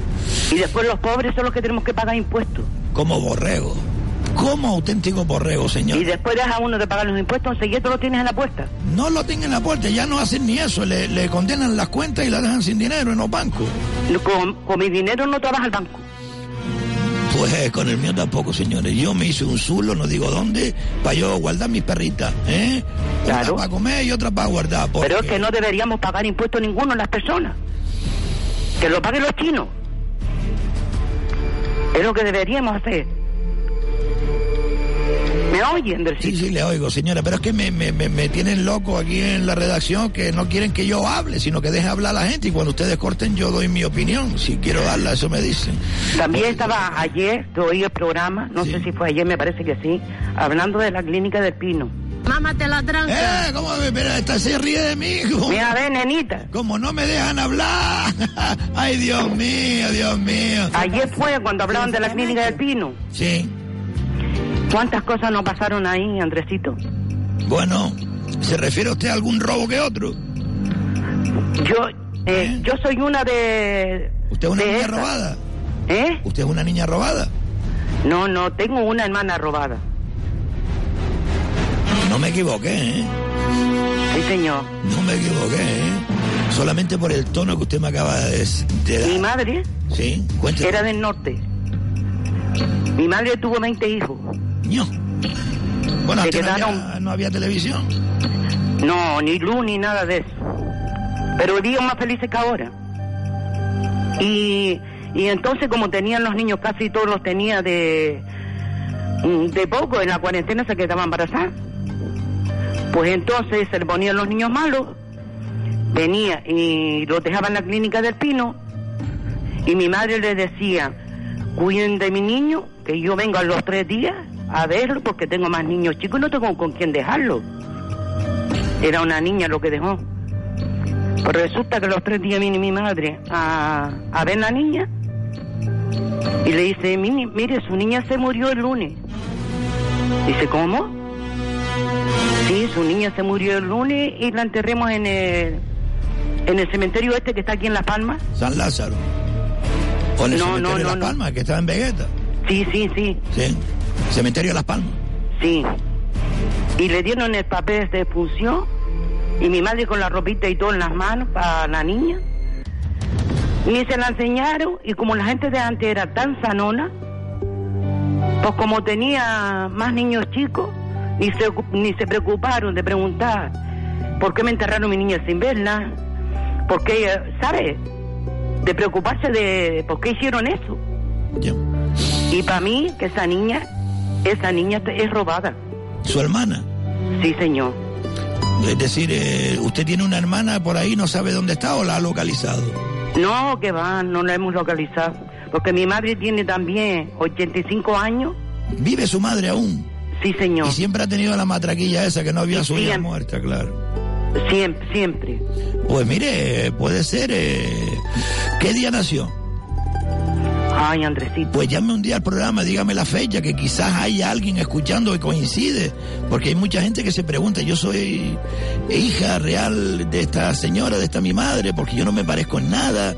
Y después los pobres son los que tenemos que pagar impuestos. como borrego. Como auténtico borrego, señor. Y después deja uno de pagar los impuestos, enseguida tú lo tienes en la puerta. No lo tienen en la puerta, ya no hacen ni eso, le, le condenan las cuentas y la dejan sin dinero en los bancos. Con, con mi dinero no trabaja el banco. Pues eh, con el mío tampoco, señores. Yo me hice un zulo, no digo dónde, para yo guardar mis perritas, ¿eh? Una para comer y otra para guardar. porque- Pero es que no deberíamos pagar impuestos ninguno las personas. Que lo paguen los chinos. Es lo que deberíamos hacer. ¿Me oyen, Sí, sí, le oigo, señora, pero es que me, me, me, me tienen loco aquí en la redacción que no quieren que yo hable, sino que deje hablar a la gente y cuando ustedes corten yo doy mi opinión. Si quiero darla, eso me dicen. También estaba ayer, te oí el programa, no sé si fue ayer, me parece que sí, hablando de la clínica del Pino. Mámate la tranca. Eh, ¿cómo me pero esta se ríe de mí? ¿Cómo? Mira, ve, nenita. Como no me dejan hablar. Ay, Dios mío, Dios mío. Ayer fue cuando hablaban de la clínica del Pino. Sí. ¿Cuántas cosas no pasaron ahí, Andresito? Bueno, ¿se refiere usted a algún robo que otro? Yo, eh, yo soy una de... ¿Usted es una niña robada? ¿Eh? ¿Usted es una niña robada? No, no, tengo una hermana robada. No me equivoqué, ¿eh? Sí, señor. No me equivoqué, ¿eh? Solamente por el tono que usted me acaba de, de dar. Mi madre Sí, cuénteme. era del norte. Mi madre tuvo 20 hijos. Bueno, no había, no había televisión. No, ni luz ni nada de eso. Pero días más felices que ahora. Y, y entonces como tenían los niños, casi todos los tenía de, de poco, en la cuarentena se quedaban embarazadas. Pues entonces se le ponían los niños malos, venía y los dejaba en la clínica del Pino, y mi madre les decía, cuiden de mi niño, que yo vengo a los tres días a verlo porque tengo más niños chicos y no tengo con quién dejarlo. Era una niña lo que dejó. Pues resulta que los tres días viene mi madre a, a ver la niña y le dice, "Mini- mire, su niña se murió el lunes. Dice, ¿cómo? Sí, su niña se murió el lunes y la enterremos en el, en el cementerio este que está aquí en Las Palmas. San Lázaro. O en el No, cementerio no, de no, Las. Palmas, que estaba en Vegeta. Sí, sí, sí, Sí. Cementerio de Las Palmas. sí. Y le dieron el papel de función y mi madre con la ropita y todo en las manos para la niña. Ni se la enseñaron y como la gente de antes era tan sanona, pues como tenía más niños chicos, ni se, ni se preocuparon de preguntar por qué me enterraron mi niña sin verla, por qué, eh, ¿sabe? De preocuparse de por qué hicieron eso. Y para mí, que esa niña, esa niña es robada. Su hermana. Sí, señor. Es decir, eh, usted tiene una hermana por ahí, no sabe dónde está o la ha localizado. No, que va, no la hemos localizado. Porque mi madre tiene también 85 años. ¿Vive su madre aún? Sí, señor. Y siempre ha tenido la matraquilla esa que no había su hija muerta, claro. Siempre, siempre. Pues mire, puede ser. eh, ¿Qué día nació? Ay, Andresito. Pues llame un día al programa, dígame la fecha, que quizás haya alguien escuchando y coincide. Porque hay mucha gente que se pregunta, yo soy hija real de esta señora, de esta mi madre, porque yo no me parezco en nada.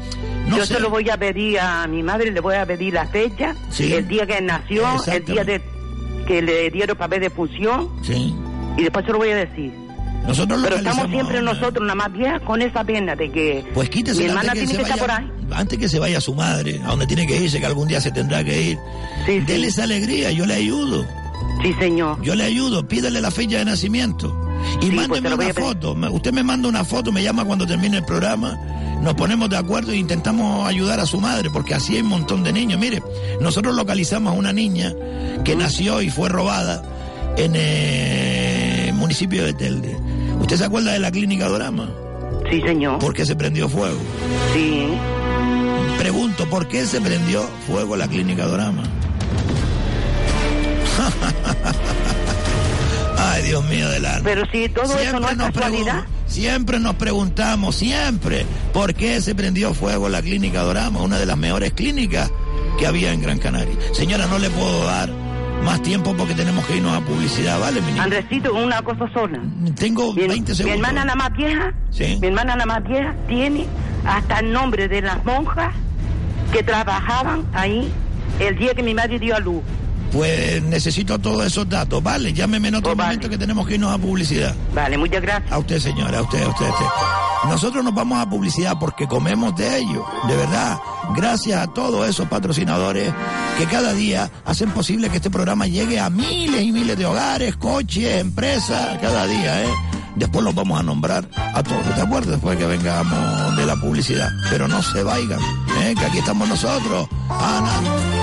No Yo sé. se lo voy a pedir a mi madre, le voy a pedir la fecha, Sí. el día que nació, el día de que le dieron papel de función Sí. y después se lo voy a decir. Nosotros Pero estamos siempre nosotros, nada más viejas, con esa pena de que Pues mi hermana que tiene que estar por ahí. Antes que se vaya su madre, a donde tiene que irse, que algún día se tendrá que ir. Dele esa alegría, yo le ayudo. Sí, señor. Yo le ayudo, pídele la fecha de nacimiento. Y Sí, pues mándeme una foto. Usted me manda una foto, me llama cuando termine el programa. Nos ponemos de acuerdo e intentamos ayudar a su madre, porque así hay un montón de niños. Mire, nosotros localizamos a una niña que nació y fue robada en el municipio de Telde. ¿Usted se acuerda de la clínica Dorama? Sí, señor. ¿Por qué se prendió fuego? Sí. Pregunto, ¿por qué se prendió fuego la clínica Dorama? Ay, Dios mío del alma. Pero si todo eso no Siempre es casualidad. Siempre nos preguntamos, siempre, por qué se prendió fuego la clínica Dorama, una de las mejores clínicas que había en Gran Canaria. Señora, no le puedo dar más tiempo porque tenemos que irnos a publicidad, ¿vale, mi niño? Andresito, una cosa sola. Tengo Mi, 20 mi segundos. hermana la más vieja, Sí. mi hermana la más vieja tiene hasta el nombre de las monjas que trabajaban ahí el día que mi madre dio a luz. Pues necesito todos esos datos, ¿vale? Llámeme en otro momento que tenemos que irnos a publicidad. Vale, muchas gracias. A usted, señora, a usted, a usted, a usted. Nosotros nos vamos a publicidad porque comemos de ello, de verdad. Gracias a todos esos patrocinadores que cada día hacen posible que este programa llegue a miles y miles de hogares, coches, empresas, cada día, ¿eh? Después los vamos a nombrar a todos, ¿de acuerdo? Después que vengamos de la publicidad. Pero no se vayan, ¿eh? Que aquí estamos nosotros. Ana.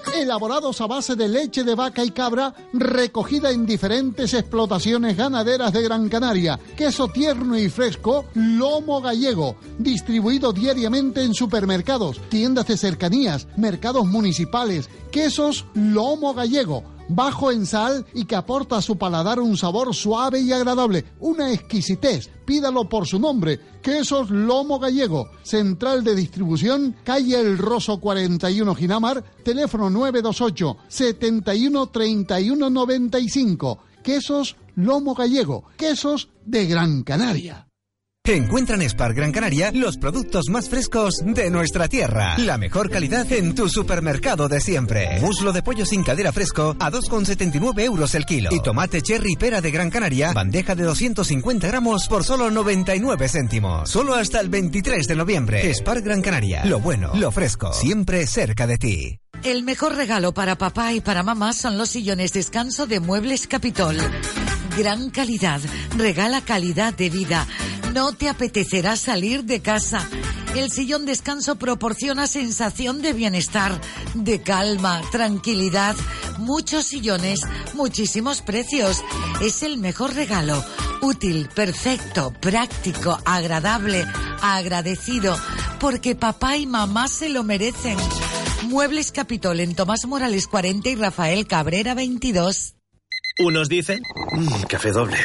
Elaborados a base de leche de vaca y cabra, recogida en diferentes explotaciones ganaderas de Gran Canaria. Queso tierno y fresco, Lomo Gallego. Distribuido diariamente en supermercados, tiendas de cercanías, mercados municipales. Quesos Lomo Gallego bajo en sal y que aporta a su paladar un sabor suave y agradable, una exquisitez. Pídalo por su nombre, Quesos Lomo Gallego, central de distribución, calle El Roso 41 Ginamar, teléfono 928 71 31 95. Quesos Lomo Gallego, quesos de Gran Canaria. Encuentra en Spar Gran Canaria los productos más frescos de nuestra tierra. La mejor calidad en tu supermercado de siempre. Muslo de pollo sin cadera fresco a 2,79 euros el kilo. Y tomate cherry pera de Gran Canaria, bandeja de 250 gramos por solo 99 céntimos. Solo hasta el 23 de noviembre. Spar Gran Canaria. Lo bueno, lo fresco, siempre cerca de ti. El mejor regalo para papá y para mamá son los sillones descanso de Muebles Capitol. Gran calidad, regala calidad de vida. No te apetecerá salir de casa. El sillón descanso proporciona sensación de bienestar, de calma, tranquilidad. Muchos sillones, muchísimos precios. Es el mejor regalo. Útil, perfecto, práctico, agradable, agradecido. Porque papá y mamá se lo merecen. Muebles Capitol en Tomás Morales 40 y Rafael Cabrera 22. Unos dicen, "Mm, café doble.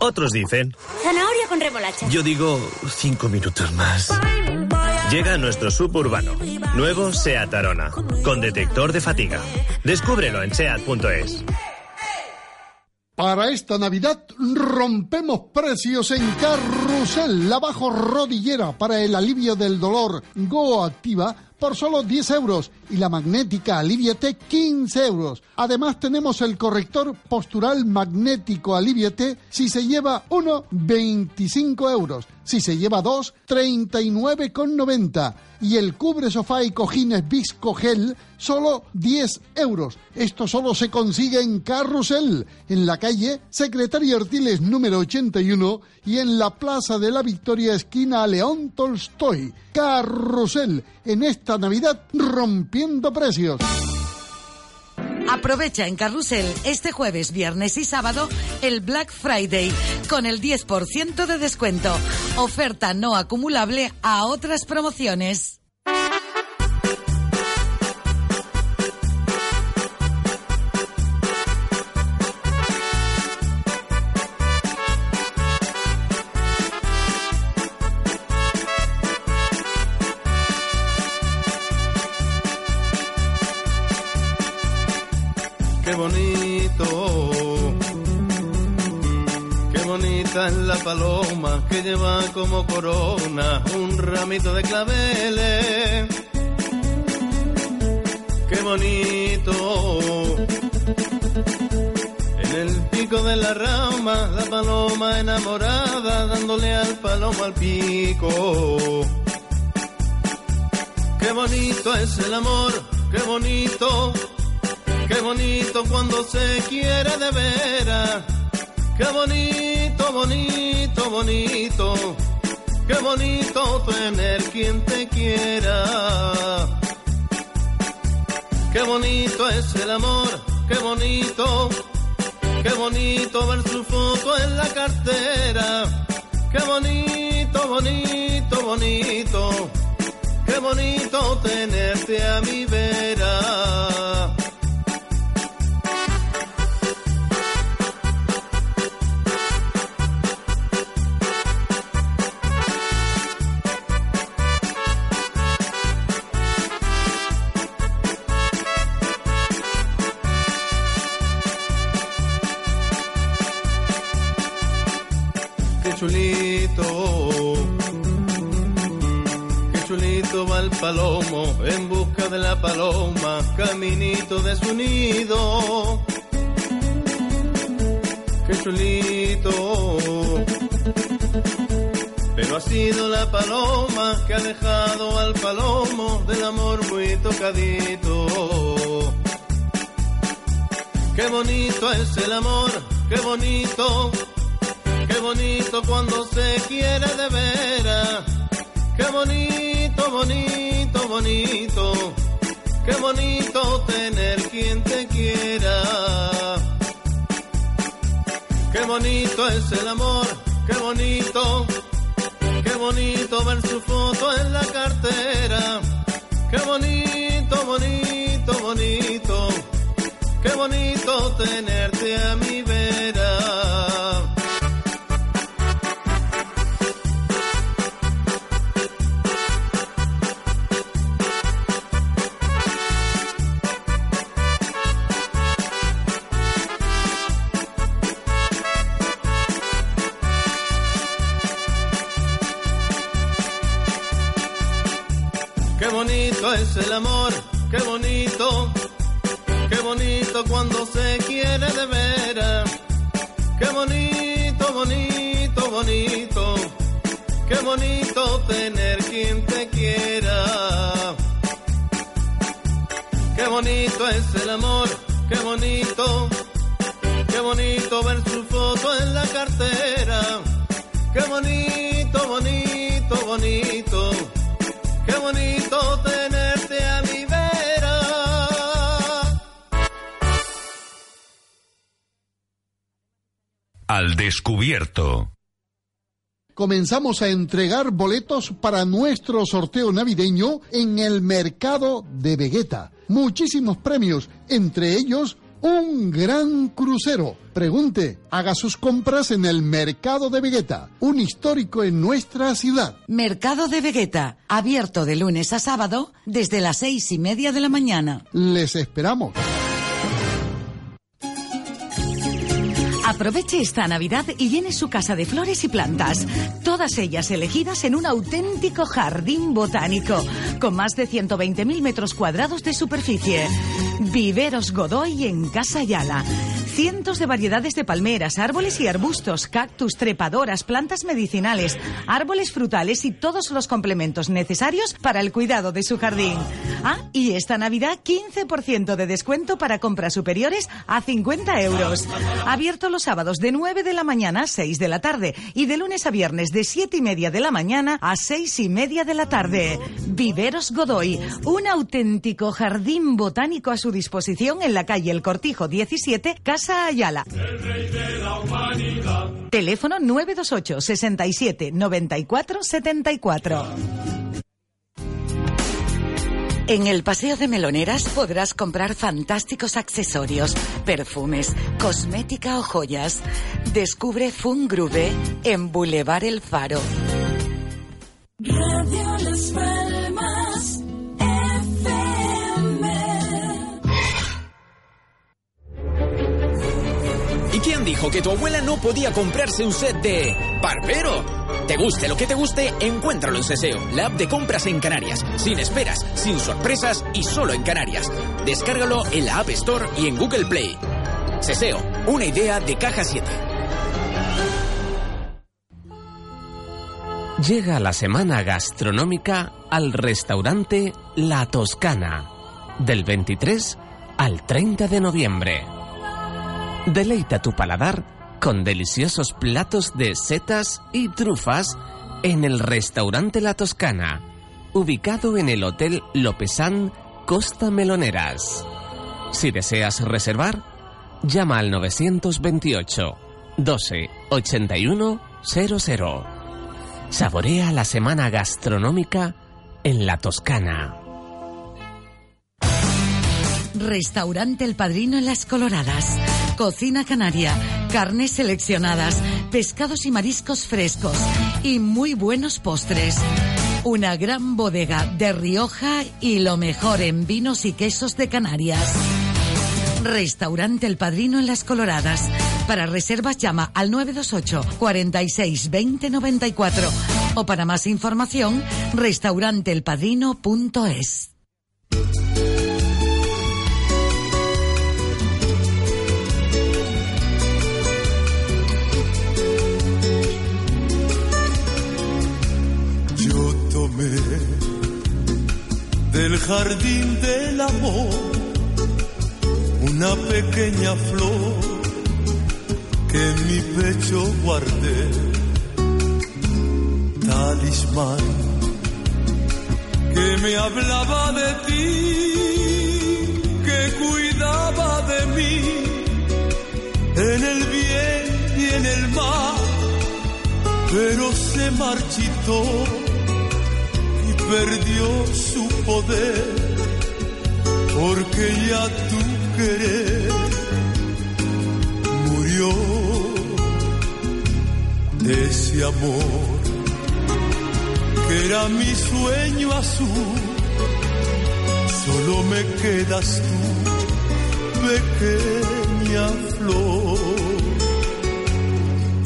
Otros dicen, Zanahoria con remolacha. yo digo cinco minutos más. Llega nuestro suburbano, nuevo SEAT Arona, con detector de fatiga. Descúbrelo en SEAT.es. Para esta Navidad rompemos precios en Carrusel, la bajo rodillera para el alivio del dolor Go Activa por solo 10 euros y la magnética Aliviate 15 euros. Además tenemos el corrector postural magnético Aliviate si se lleva uno 25 euros, si se lleva dos 39,90 y el cubre sofá y cojines Visco Gel solo 10 euros. Esto solo se consigue en Carrusel, en la calle Secretario Artiles número 81 y en la Plaza de la Victoria esquina León Tolstoy. Carrusel, en esta Navidad rompiendo precios. Aprovecha en Carrusel este jueves, viernes y sábado el Black Friday con el 10% de descuento. Oferta no acumulable a otras promociones. Bonita es la paloma que lleva como corona un ramito de claveles. Qué bonito, en el pico de la rama la paloma enamorada, dándole al palomo al pico. Qué bonito es el amor, qué bonito, qué bonito cuando se quiere de veras. Qué bonito, bonito, bonito, qué bonito tener quien te quiera. Qué bonito es el amor, qué bonito, qué bonito ver su foto en la cartera. Qué bonito, bonito, bonito, qué bonito tenerte a mi vera. Va el palomo en busca de la paloma, caminito de su nido. Qué chulito, pero ha sido la paloma que ha dejado al palomo del amor muy tocadito. Qué bonito es el amor, qué bonito, qué bonito cuando se quiere de veras. Qué bonito, bonito, bonito, qué bonito tener quien te quiera. Qué bonito es el amor, qué bonito, qué bonito ver su foto en la cartera. Qué bonito, bonito, bonito, qué bonito tenerte a mi vera. Bonito tener quien te quiera. Qué bonito es el amor, qué bonito, qué bonito ver su foto en la cartera. Qué bonito, bonito, bonito. Qué bonito tenerte a mi vera. Al descubierto. Comenzamos a entregar boletos para nuestro sorteo navideño en el mercado de Vegeta. Muchísimos premios, entre ellos un gran crucero. Pregunte, haga sus compras en el mercado de Vegeta, un histórico en nuestra ciudad. Mercado de Vegeta, abierto de lunes a sábado desde las seis y media de la mañana. Les esperamos. Aproveche esta Navidad y llene su casa de flores y plantas, todas ellas elegidas en un auténtico jardín botánico, con más de 120.000 metros cuadrados de superficie. Viveros Godoy en Casa Yala. Cientos de variedades de palmeras, árboles y arbustos, cactus, trepadoras, plantas medicinales, árboles frutales y todos los complementos necesarios para el cuidado de su jardín. Ah, y esta Navidad 15% de descuento para compras superiores a 50 euros. Abierto los sábados de 9 de la mañana a 6 de la tarde y de lunes a viernes de 7 y media de la mañana a 6 y media de la tarde. Viveros Godoy, un auténtico jardín botánico a su disposición en la calle El Cortijo 17, Casa Ayala. Teléfono 928 67 94 74. En el Paseo de Meloneras podrás comprar fantásticos accesorios, perfumes, cosmética o joyas. Descubre Fungrube en Boulevard El Faro. Radio Las Palmas ¿Y quién dijo que tu abuela no podía comprarse un set de barbero? Te guste lo que te guste, encuéntralo en Ceseo, la app de compras en Canarias. Sin esperas, sin sorpresas y solo en Canarias. Descárgalo en la App Store y en Google Play. Ceseo, una idea de Caja 7. Llega la semana gastronómica al restaurante La Toscana, del 23 al 30 de noviembre. Deleita tu paladar con deliciosos platos de setas y trufas en el restaurante La Toscana, ubicado en el Hotel Lopezán Costa Meloneras. Si deseas reservar, llama al 928 12 81 00. Saborea la semana gastronómica en la Toscana. Restaurante El Padrino en Las Coloradas. Cocina canaria, carnes seleccionadas, pescados y mariscos frescos y muy buenos postres. Una gran bodega de Rioja y lo mejor en vinos y quesos de Canarias. Restaurante El Padrino en Las Coloradas. Para reservas llama al 928 46 20 94 o para más información restauranteelpadrino.es. Del jardín del amor una pequeña flor que en mi pecho guardé, talismán que me hablaba de ti, que cuidaba de mí, en el bien y en el mal, pero se marchitó perdió su poder, porque ya tu querer murió ese amor que era mi sueño azul. Solo me quedas tú, pequeña flor.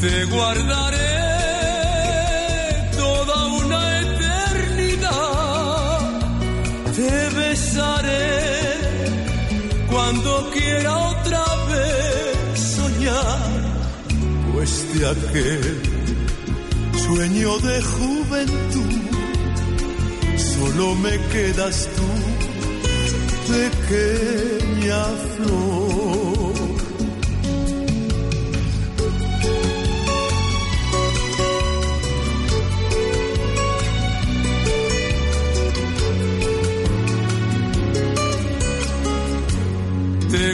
Te guardaré Te besaré cuando quiera otra vez soñar, de aquel sueño de juventud solo me quedas tú, pequeña flor.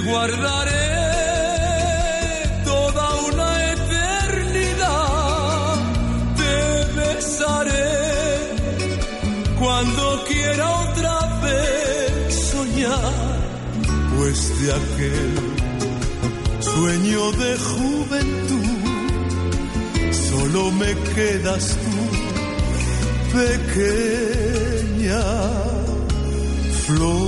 Guardaré toda una eternidad, te besaré cuando quiera otra vez soñar, pues de aquel sueño de juventud solo me quedas tú, pequeña flor.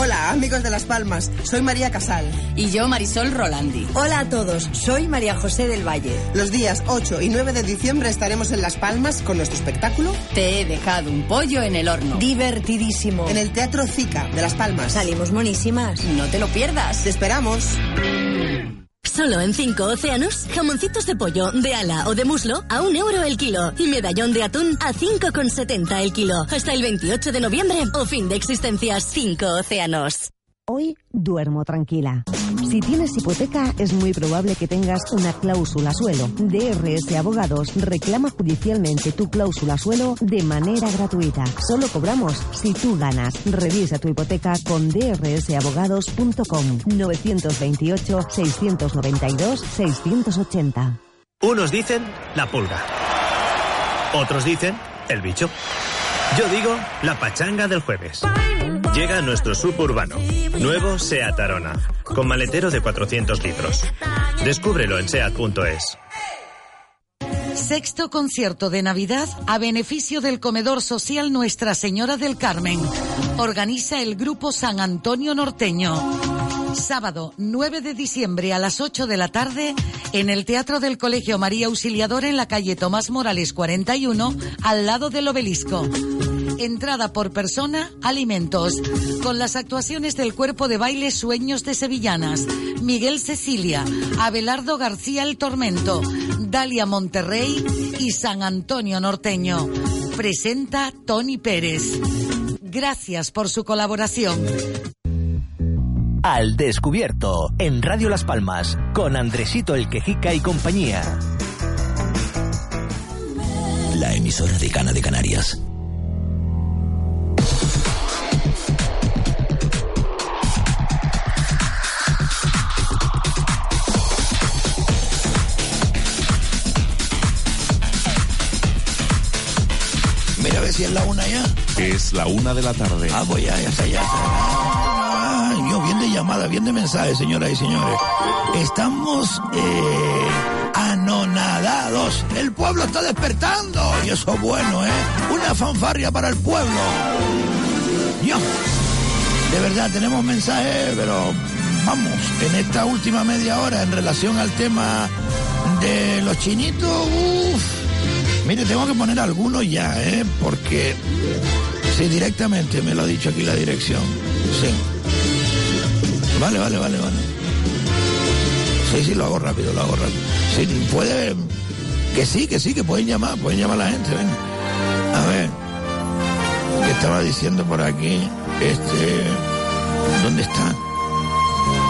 Hola, amigos de Las Palmas. Soy María Casal. Y yo, Marisol Rolandi. Hola a todos. Soy María José del Valle. Los días 8 y 9 de diciembre estaremos en Las Palmas con nuestro espectáculo. Te he dejado un pollo en el horno. Divertidísimo. En el Teatro Zica de Las Palmas. Salimos monísimas. No te lo pierdas. Te esperamos. Solo en cinco océanos, jamoncitos de pollo, de ala o de muslo a un euro el kilo y medallón de atún a 5,70 el kilo. Hasta el 28 de noviembre o fin de existencias cinco océanos. Hoy duermo tranquila. Si tienes hipoteca, es muy probable que tengas una cláusula suelo. DRS Abogados reclama judicialmente tu cláusula suelo de manera gratuita. Solo cobramos si tú ganas. Revisa tu hipoteca con drsabogados.com 928 692 680. Unos dicen la pulga. Otros dicen el bicho. Yo digo la pachanga del jueves. Llega nuestro suburbano, nuevo SEAT Arona, con maletero de 400 litros. Descúbrelo en SEAT.es. Sexto concierto de Navidad a beneficio del comedor social Nuestra Señora del Carmen. Organiza el grupo San Antonio Norteño. Sábado 9 de diciembre a las 8 de la tarde en el Teatro del Colegio María Auxiliadora en la calle Tomás Morales 41 al lado del obelisco. Entrada por persona, alimentos. Con las actuaciones del cuerpo de baile Sueños de Sevillanas, Miguel Cecilia, Abelardo García El Tormento, Dalia Monterrey y San Antonio Norteño. Presenta Tony Pérez. Gracias por su colaboración. Al descubierto, en Radio Las Palmas, con Andresito El Quejica y compañía. La emisora de Cana de Canarias. Si es la una ya. Es la una de la tarde. Ah, pues ya, ya está, ya está. Ay, Dios, bien de llamada, bien de mensaje, señoras y señores. Estamos eh, anonadados. El pueblo está despertando. Y eso es bueno, ¿eh? Una fanfarria para el pueblo. Dios. De verdad, tenemos mensajes, pero vamos, en esta última media hora en relación al tema de los chinitos, uff. Mire, tengo que poner algunos ya, ¿eh? Porque, sí, directamente me lo ha dicho aquí la dirección. Sí. Vale, vale, vale, vale. Sí, sí, lo hago rápido, lo hago rápido. Sí, puede. Que sí, que sí, que pueden llamar, pueden llamar a la gente, ven. A ver. ¿Qué estaba diciendo por aquí? Este. ¿Dónde está?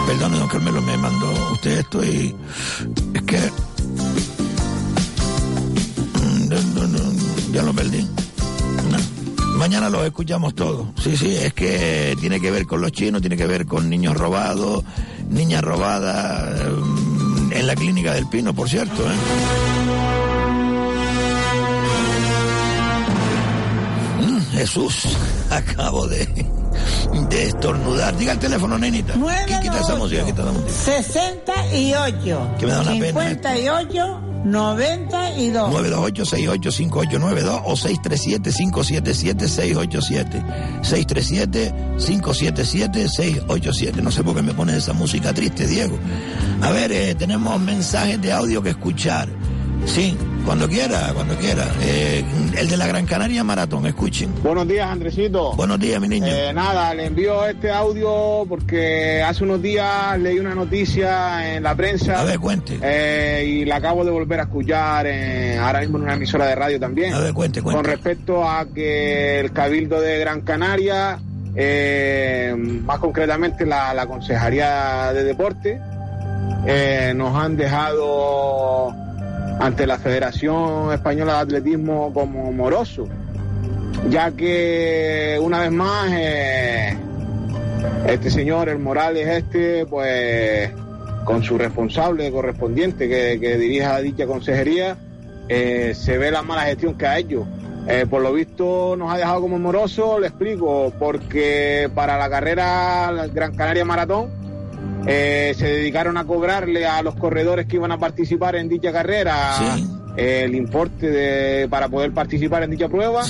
Perdón, don Carmelo, me mandó usted esto y. Es que. Ya lo perdí. No. Mañana lo escuchamos todo. Sí, sí, es que tiene que ver con los chinos, tiene que ver con niños robados, niñas robadas, eh, en la clínica del Pino, por cierto. ¿eh? Mm, Jesús, acabo de, de estornudar. Diga el teléfono, nenita. ¿Qué quita esa música? Quita esa música. 68. Que me da una pena, ¿eh? 58 92. 928-685892 o 637-577-687. 637-577-687. No sé por qué me pones esa música triste, Diego. A ver, eh, tenemos mensajes de audio que escuchar. Sí, cuando quiera, cuando quiera. Eh, el de la Gran Canaria Maratón, escuchen. Buenos días, Andresito. Buenos días, mi niño. Eh, nada, le envío este audio porque hace unos días leí una noticia en la prensa. A ver, cuente. Eh, y la acabo de volver a escuchar ahora mismo en una emisora de radio también. A ver, cuente, cuente. Con respecto a que el Cabildo de Gran Canaria, eh, más concretamente la, la Consejería de Deporte, eh, nos han dejado ante la Federación Española de Atletismo como moroso, ya que una vez más eh, este señor, el Morales este, pues con su responsable correspondiente que, que dirija dicha consejería, eh, se ve la mala gestión que ha hecho. Eh, por lo visto nos ha dejado como moroso, le explico, porque para la carrera Gran Canaria Maratón eh, se dedicaron a cobrarle a los corredores que iban a participar en dicha carrera eh, el importe de, para poder participar en dicha prueba.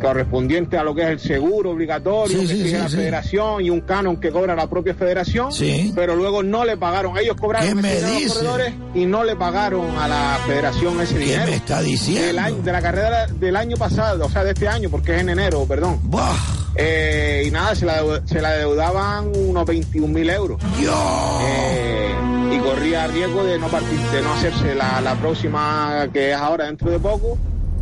Correspondiente a lo que es el seguro obligatorio Sí, que exige sí, la federación y un canon que cobra la propia federación, pero luego no le pagaron. Ellos cobraron ¿Qué ese a los corredores y no le pagaron a la federación ese ¿Qué dinero. me está diciendo? Del año- de la carrera del año pasado, o sea, de este año, porque es en enero, perdón. Eh, y nada, se la, se la deudaban unos 21 mil euros. Eh, y corría riesgo de no, partir, de no hacerse la, la próxima, que es ahora dentro de poco,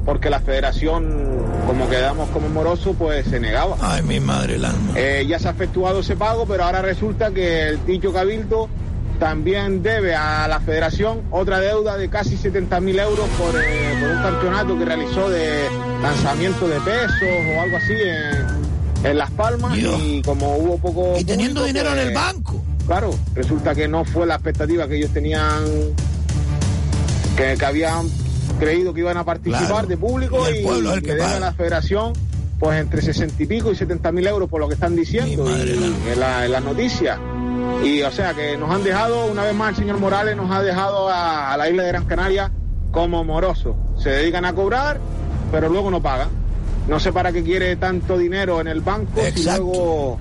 porque la federación, como quedamos como moroso, pues se negaba. Ay, mi madre el alma. Eh, ya se ha efectuado ese pago, pero ahora resulta que el dicho cabildo también debe a la federación otra deuda de casi 70 mil euros por, eh, por un campeonato que realizó de lanzamiento de pesos o algo así en, en Las Palmas y como hubo poco... Y teniendo público, dinero en pues, el banco. Claro, resulta que no fue la expectativa que ellos tenían, que, que habían creído que iban a participar Claro. de público Y le que deben a la federación pues entre 60 y pico y 70 mil euros por lo que están diciendo y- en, la- en las noticias. Y o sea que nos han dejado, una vez más el señor Morales nos ha dejado a, a la isla de Gran Canaria como morosos. Se dedican a cobrar, pero luego no pagan. No sé para qué quiere tanto dinero en el banco si luego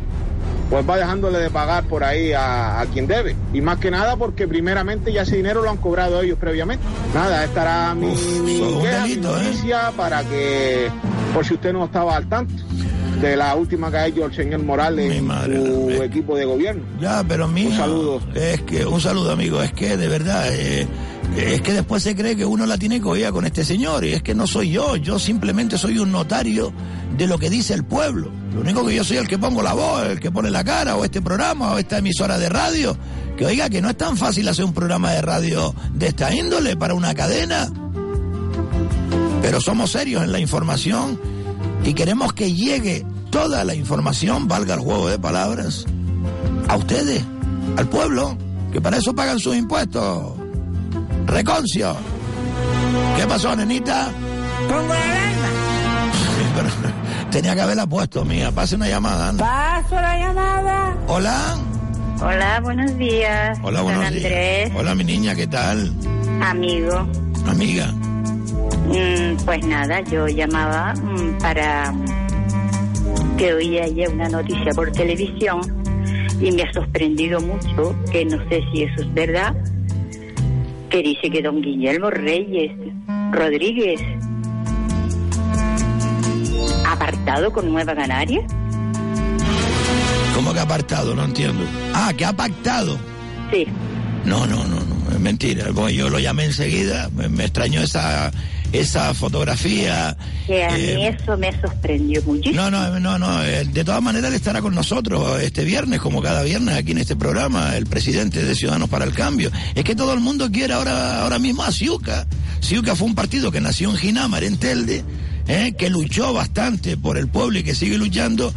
pues va dejándole de pagar por ahí a, a quien debe. Y más que nada porque primeramente ya ese dinero lo han cobrado ellos previamente. Nada, estará mi, mi mi ¿eh? noticia para que, por si usted no estaba al tanto de la última que ha hecho el señor Morales en su equipo de gobierno. Ya, pero mi Un saludo. Es que, un saludo, amigo. Es que, de verdad, eh, es que después se cree que uno la tiene cogida con este señor. Y es que no soy yo. Yo simplemente soy un notario de lo que dice el pueblo. Lo único que yo soy el que pongo la voz, el que pone la cara, o este programa, o esta emisora de radio. Que oiga, que no es tan fácil hacer un programa de radio de esta índole para una cadena. Pero somos serios en la información y queremos que llegue toda la información, valga el juego de palabras, a ustedes, al pueblo, que para eso pagan sus impuestos. Reconcio. ¿Qué pasó, nenita? Pongo la alarma. Pero tenía que haberla puesto, mía. Pase una llamada, anda. Paso la llamada. Hola. Hola, buenos días. Hola, Don buenos Andrés, días. Hola, mi niña, ¿qué tal? amigo. Amiga. Mm, pues nada, yo llamaba mm, para que oí ayer una noticia por televisión y me ha sorprendido mucho, que no sé si eso es verdad, que dice que don Guillermo Reyes Rodríguez apartado con Nueva Canaria. ¿Cómo que apartado? No entiendo. Ah, que ha pactado. Sí. No, no, no, no, es mentira. Bueno, yo lo llamé enseguida, me, me extrañó esa, esa fotografía. Que a Eh, mí eso me sorprendió muchísimo. No, no, no, no. eh, De todas maneras, él estará con nosotros este viernes, como cada viernes aquí en este programa, el presidente de Ciudadanos para el Cambio. Es que todo el mundo quiere ahora, ahora mismo a Ciuca. Ciuca fue un partido que nació en Ginamar, en Telde, eh, que luchó bastante por el pueblo y que sigue luchando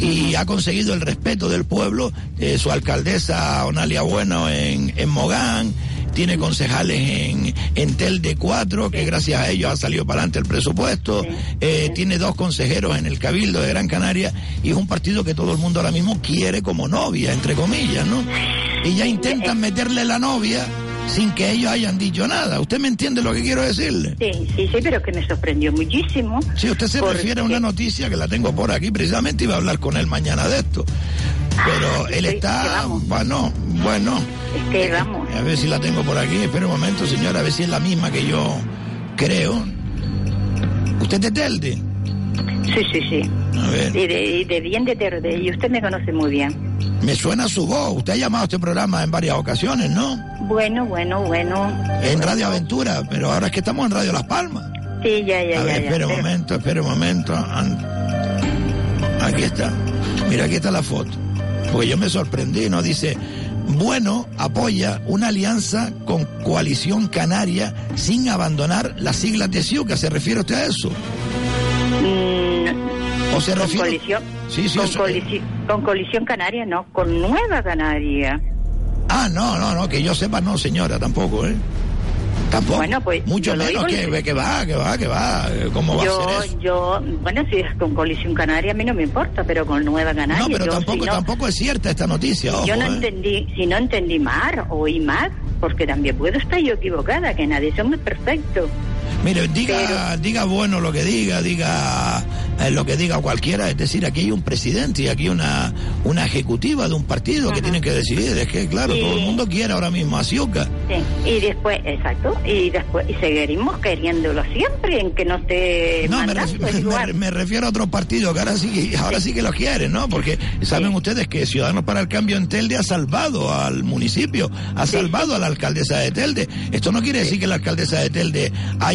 y ha conseguido el respeto del pueblo. Eh, su alcaldesa, Onalia Bueno, en, en Mogán. Tiene concejales en, en Telde 4, que gracias a ellos ha salido para adelante el presupuesto. Eh, tiene dos consejeros en el Cabildo de Gran Canaria y es un partido que todo el mundo ahora mismo quiere como novia, entre comillas, ¿no? Y ya intentan meterle la novia sin que ellos hayan dicho nada. ¿Usted me entiende lo que quiero decirle? Sí, sí, sí, pero que me sorprendió muchísimo. Si usted se Porque- refiere a una noticia que la tengo por aquí, precisamente iba a hablar con él mañana de esto. Pero él está, bueno, bueno. Es que vamos. A ver si la tengo por aquí. Espera un momento, señora, a ver si es la misma que yo creo. ¿Usted es de Telde? Sí, sí, sí. A ver, Y de, y de bien de Terde, y usted me conoce muy bien. me suena su voz. Usted ha llamado a este programa en varias ocasiones, ¿no? Bueno, bueno, bueno. En Radio Aventura, pero ahora es que estamos en Radio Las Palmas. Sí, ya, ya, A ver, ya, espera un momento, espera un momento. Aquí está. Mira, aquí está la foto. Porque yo me sorprendí, ¿no? Dice, bueno, apoya una alianza con Coalición Canaria sin abandonar las siglas de Ciuca. ¿Se refiere usted a eso? ¿O se con refiere? colisión, Sí, sí, con, eso- colisi- con colisión canaria, no, con Nueva Canaria. Ah, no, no, no, que yo sepa, no, señora, tampoco, ¿eh? Tampoco. Bueno, pues, Mucho menos que, y- que va, que va, que va. ¿Cómo va a yo, ser eso? yo, bueno, si es con colisión canaria a mí no me importa, pero con Nueva Canaria. No, pero yo, tampoco, si no, tampoco es cierta esta noticia, ojo, yo no ¿eh? entendí, si no entendí mal, oí mal, porque también puedo estar yo equivocada, que nadie somos perfectos. Mire, diga, diga bueno lo que diga, diga eh, lo que diga cualquiera, es decir, aquí hay un presidente y aquí una, una ejecutiva de un partido que tienen que decidir. Es que, claro, todo el mundo quiere ahora mismo a Ciuca. Sí, y después, exacto, y después y seguiremos queriéndolo siempre, en que no esté No, me, mandando, refiero a otros partidos que ahora sí, que- ahora sí. que los quieren, ¿no? Porque saben ustedes que Ciudadanos para el Cambio en Telde ha salvado al municipio, ha salvado a la alcaldesa de Telde. Esto no quiere decir que la alcaldesa de Telde haya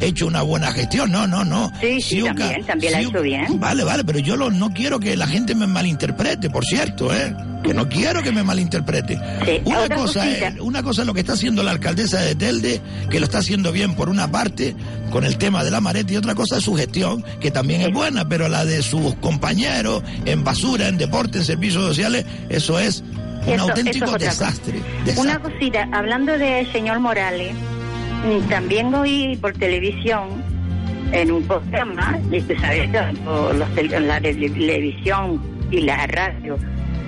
hecho una buena gestión, no, no, no. Sí, sí, también, también la ha Ciuca- hecho bien. Vale, vale, pero yo lo- no quiero que la gente me malinterprete, por cierto, ¿eh? Que no quiero que me malinterprete. una otra cosa es, una cosa es lo que está haciendo la alcaldesa de Telde, que lo está haciendo bien por una parte, con el tema de la mareta, y otra cosa es su gestión, que también es buena, pero la de sus compañeros en basura, en deporte, en servicios sociales, eso es un Eso- auténtico eso es cosa. desastre. Una cosita, hablando del señor Morales, también oí por televisión en un programa, sabes, los tel- la televisión y la radio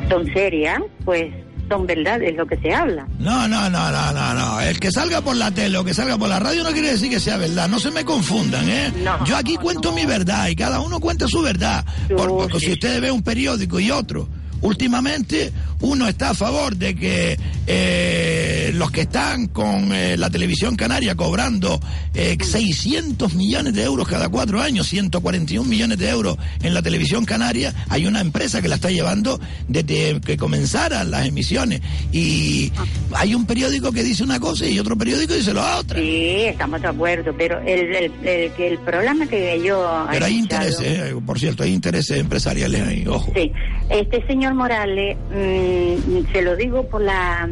son serias, pues son verdades lo que se habla. No, no, no, no, no, no. El que salga por la tele o que salga por la radio no quiere decir que sea verdad. No se me confundan, ¿eh? Yo aquí cuento mi verdad y cada uno cuenta su verdad. Por- porque si ustedes ven un periódico y otro, últimamente uno está a favor de que eh, los que están con eh, la televisión canaria cobrando eh, 600 millones de euros cada cuatro años, 141 millones de euros en la televisión canaria, hay una empresa que la está llevando desde que comenzaran las emisiones. Y hay un periódico que dice una cosa y otro periódico dice la otra. Sí, estamos de acuerdo, pero el, el, el, programa que yo... Pero hay escuchado- intereses, eh, por cierto, hay intereses empresariales ahí, ojo. Sí, este señor Morales, mm, se lo digo por la,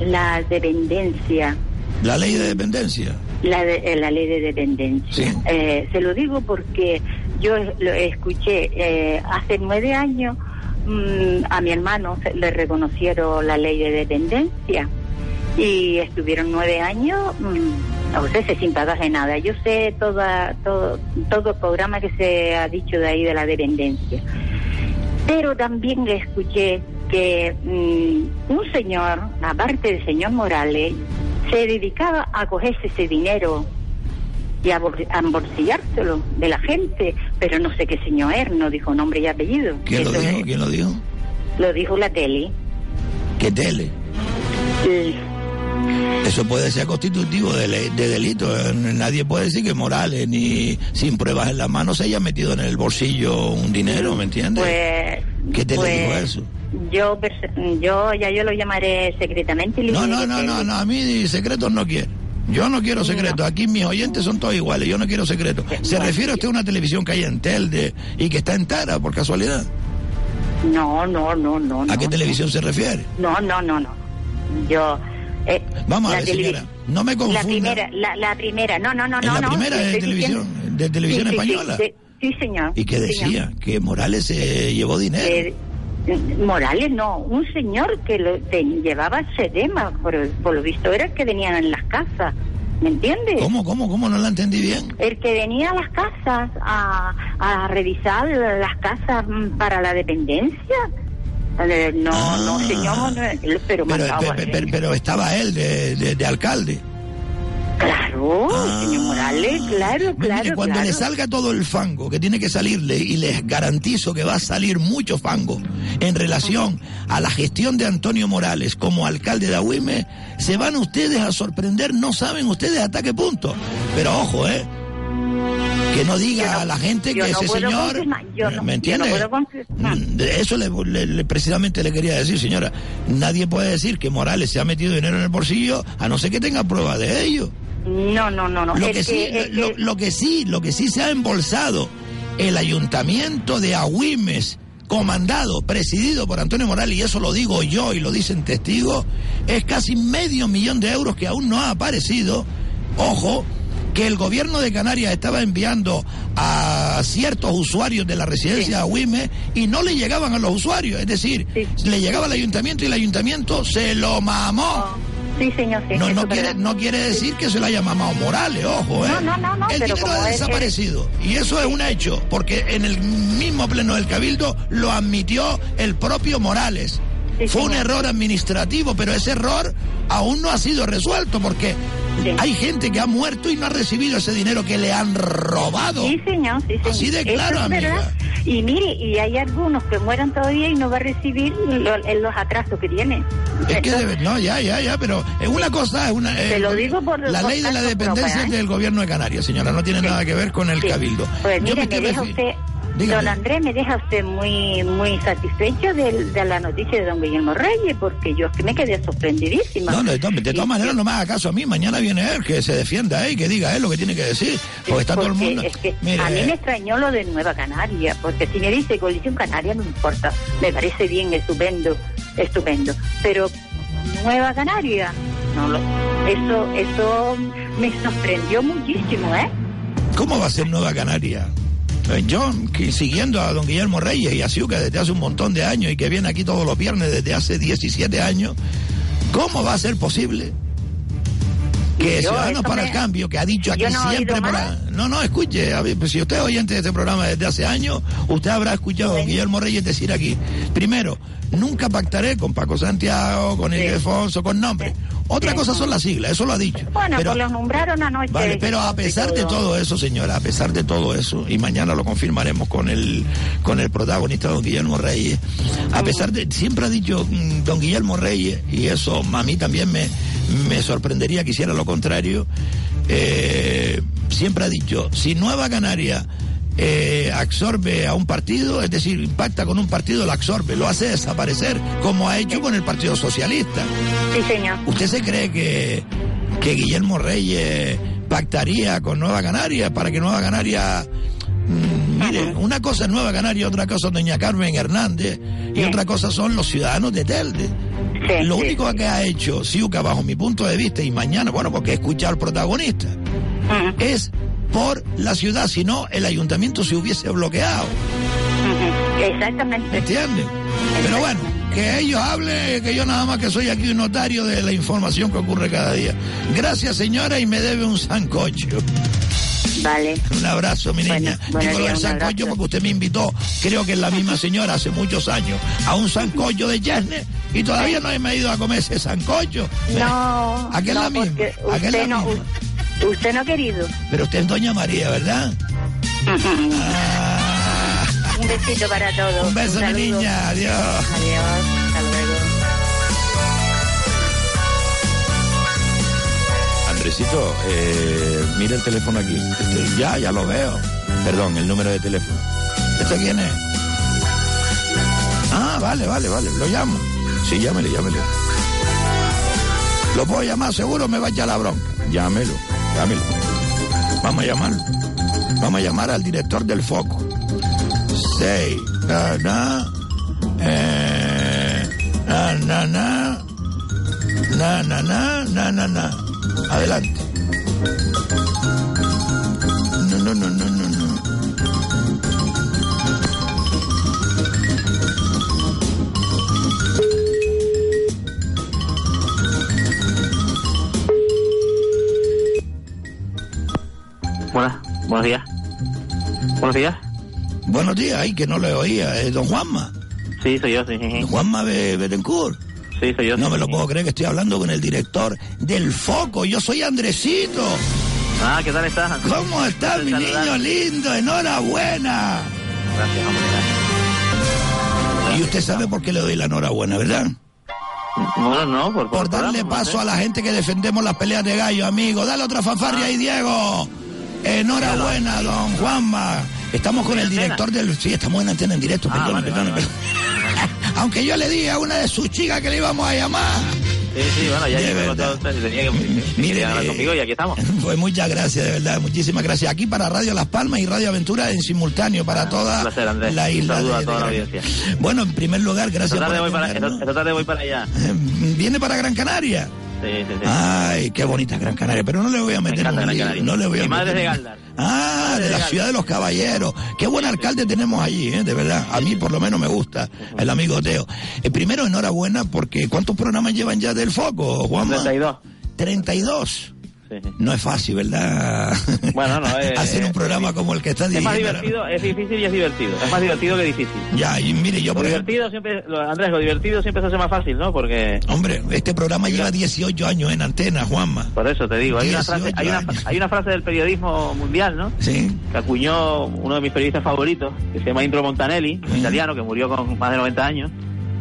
la dependencia, La ley de dependencia. la, de- eh, la ley de dependencia. Eh, se lo digo porque yo lo escuché eh, hace nueve años, mm, a mi hermano se- le reconocieron la ley de dependencia y estuvieron nueve años, mm, o sea, sin pagar de nada. Yo sé toda, todo, todo el programa que se ha dicho de ahí de la dependencia. Pero también escuché que mm, un señor, aparte del señor Morales, se dedicaba a cogerse ese dinero y a, bol- a embolsillárselo de la gente, pero no sé qué señor es, no dijo nombre y apellido. ¿Quién lo dijo? ¿Quién lo dijo? Lo dijo la tele. ¿Qué tele? Sí. Eso puede ser constitutivo de, de delito. Nadie puede decir que Morales, ni sin pruebas en la mano, se haya metido en el bolsillo un dinero, ¿me entiendes? Pues, ¿Qué te le pues, dijo eso? Yo, yo ya yo lo llamaré secretamente. No, no, no, no, no, a mí secretos no quiero. Yo no quiero secretos. Aquí mis oyentes son todos iguales. Yo no quiero secretos. ¿Se refiere usted a una televisión que hay en Telde y que está en Tara, por casualidad? No, no, no, no. ¿A qué televisión se refiere? No, no, no, no. Yo. Eh, Vamos a ver, señora, no me confunda. La primera, la, la primera, no, no, no, ¿En no. la no, primera le de televisión, diciendo- de televisión Sí, sí, sí, española? de- Sí, señor. ¿Y qué sí, decía? señor. Que Morales se llevó dinero. Eh, Morales no, un señor que lo, te- llevaba sedema, por, por lo visto era el que venían en las casas, ¿me entiendes? ¿Cómo, cómo, cómo? No la entendí bien. El que venía a las casas a, a revisar las casas mm, para la dependencia. Eh, No, no, señor, no, pero, Ah. Pero, mandaba pe- a pe- hacer. pero, pero estaba él de, de- de alcalde. Claro, señor Morales, claro, claro, cuando claro. le salga todo el fango que tiene que salirle, y les garantizo que va a salir mucho fango en relación a la gestión de Antonio Morales como alcalde de Agüime, se van ustedes a sorprender, no saben ustedes hasta qué punto. Pero ojo, ¿eh? Que no diga a la gente que no ese señor... yo ¿Me yo entiende? puedo. Mm, Eso le, le- le- precisamente le quería decir, señora. Nadie puede decir que Morales se ha metido dinero en el bolsillo a no ser que tenga prueba de ello. No, no, no, no. Lo que, sí, que- lo, que- lo que sí, lo que sí se ha embolsado el ayuntamiento de Agüimes, comandado, presidido por Antonio Morales, y eso lo digo yo y lo dicen testigos, es casi medio millón de euros que aún no ha aparecido. Ojo, que el gobierno de Canarias estaba enviando a ciertos usuarios de la residencia de Agüimes y no le llegaban a los usuarios, es decir, le llegaba al ayuntamiento y el ayuntamiento se lo mamó. Sí, señor, sí. No, no, quiere, no quiere decir que se lo haya mamado Morales, ojo, ¿eh? No, no, no, no, El pero dinero ha es- desaparecido. Y eso es un hecho, porque en el mismo pleno del Cabildo lo admitió el propio Morales. Fue un error administrativo, pero ese error aún no ha sido resuelto, porque Hay gente que ha muerto y no ha recibido ese dinero que le han robado. Sí, señor, sí, señor. Así de claro, es amiga. verdad. Y mire, y hay algunos que mueran todavía y no va a recibir lo- los atrasos que tiene. Es que debe- no, ya, ya, ya, pero es una cosa, es una. Te eh, lo digo por- La por ley de la dependencia es ¿eh? del gobierno de Canarias, señora, no tiene nada que ver con el cabildo. Pues Yo mire, me me deja usted, Dígame. don Andrés, me deja usted muy muy satisfecho de, de la noticia de don Guillermo Reyes, porque yo es que me quedé sorprendidísima. No, de, to- de todas maneras no me haga caso a mí, mañana viene él, que se defienda él, que diga él lo que tiene que decir, porque está todo el mundo. es que Mire, a mí me extrañó lo de Nueva Canaria, porque si me dice Coalición Canaria no me importa, me parece bien, estupendo, estupendo. Pero Nueva Canaria, no lo, eso, eso me sorprendió muchísimo, ¿eh? ¿Cómo va a ser Nueva Canaria? Eh, Yo, que siguiendo a don Guillermo Reyes y a Ciuca desde hace un montón de años y que viene aquí todos los viernes desde hace 17 años, ¿cómo va a ser posible que Yo, Ciudadanos para me- el Cambio, que ha dicho aquí no siempre... oído por más. a- No, no, escuche, a ver, pues si usted es oyente de este programa desde hace años, usted habrá escuchado a don Guillermo Reyes decir aquí, primero, nunca pactaré con Paco Santiago, con Ildefonso, con nombre. Otra cosa son las siglas, eso lo ha dicho. Bueno, Pero- pues los nombraron anoche. Vale, pero a pesar de todo eso, señora, a pesar de todo eso, y mañana lo confirmaremos con el con el protagonista don Guillermo Reyes, a pesar de, siempre ha dicho mm, don Guillermo Reyes, y eso a mí también me, me sorprendería que hiciera lo contrario, eh, siempre ha dicho, si Nueva Canaria eh, absorbe a un partido, es decir, impacta con un partido, lo absorbe, lo hace desaparecer, como ha hecho con el Partido Socialista. Sí, señor. ¿Usted se cree que, que Guillermo Reyes pactaría con Nueva Canaria para que Nueva Canaria... mm, mire, una cosa es Nueva Canaria, otra cosa es Doña Carmen Hernández y otra cosa son los ciudadanos de Telde. Lo único que ha hecho Ciuca, bajo mi punto de vista, y mañana, bueno, porque he escuchado al protagonista, es por la ciudad, si no, el ayuntamiento se hubiese bloqueado. Exactamente. ¿Me entiende? Pero bueno, que ellos hablen, que yo nada más que soy aquí un notario de la información que ocurre cada día. Gracias, señora, y me debe un sancocho. Vale. Un abrazo, mi niña. buenos Digo un sancocho porque usted me invitó, creo que es la misma señora, hace muchos años, a un sancocho de Yasne y todavía no me he ido a comer ese sancocho. No, ¿A qué no, la misma? ¿A qué es la no, misma? Usted no ha querido. Pero usted es Doña María, ¿verdad? Un besito para todos. Un beso, mi saludo. niña. Adiós. Adiós. Hasta luego. Andresito, eh, mira el teléfono aquí. Este, ya, ya lo veo. Perdón, el número de teléfono. ¿Este quién es? Ah, vale, vale, vale. Lo llamo. Sí, llámele, llámele. Lo puedo llamar, seguro me va a echar la bronca. Llámelo, llámelo. Vamos a llamarlo. Vamos a llamar al director del foco. Seis, na, na, eh, na, na, na, na, na, na, na, na, na. Adelante. Buenos días, ay, que no le oía. ¿Es don Juanma? Sí, soy yo, sí. sí. Juanma Be- Betancourt. Sí, soy yo. No sí, me lo puedo creer que estoy hablando con el director del Foco. Yo soy Andresito. Ah, ¿qué tal estás? ¿Cómo estás, mi niño lindo? Enhorabuena. Gracias, hombre, gracias. Y usted sabe por qué le doy la enhorabuena, ¿verdad? Bueno, no, por, Por darle paso a la gente que defendemos las peleas de gallo, amigo. Dale otra fanfarria ahí, Diego. Enhorabuena, don Juanma. Estamos con el director del... Sí, estamos en antena en directo, Ah, perdón, vale, perdón, vale. Aunque yo le dije a una de sus chicas que le íbamos a llamar. Sí, sí, bueno, ya verdad. todo, tenía que, hablar eh, conmigo y aquí estamos. Pues muchas gracias, de verdad, muchísimas gracias. Aquí para Radio Las Palmas y Radio Aventura en simultáneo para toda Un placer, Andrés. la Un isla. saludo de- a toda de la audiencia. Bueno, en primer lugar, gracias Esta por tarde, voy para, atendernos. esta, esta tarde voy para allá. ¿Viene para Gran Canaria? Sí, sí, sí. Ay, qué bonita Gran Canaria, pero no le voy a meter un lío, no le voy a Mi madre meter de Galdar. Ah, Madre de la ciudad de los caballeros. Qué buen alcalde tenemos allí, ¿eh? de verdad. A mí por lo menos me gusta el amigo Teo. Eh, primero, enhorabuena porque ¿cuántos programas llevan ya del Foco, Juanma? 32. 32. No es fácil, ¿verdad? Bueno, no es... Hacer un programa como el que está Es más divertido, es difícil y es divertido. Es más divertido que difícil. Ya, y mire, yo Lo por ejemplo... divertido siempre, lo- Andrés, lo divertido siempre se hace más fácil, ¿no? Porque Hombre, este programa lleva 18 años en antena, Juanma. por eso te digo, hay una 18 frase, hay una, hay una frase del periodismo mundial, ¿no? Sí. Que acuñó uno de mis periodistas favoritos, que se llama Indro Montanelli, un italiano que murió con más de 90 años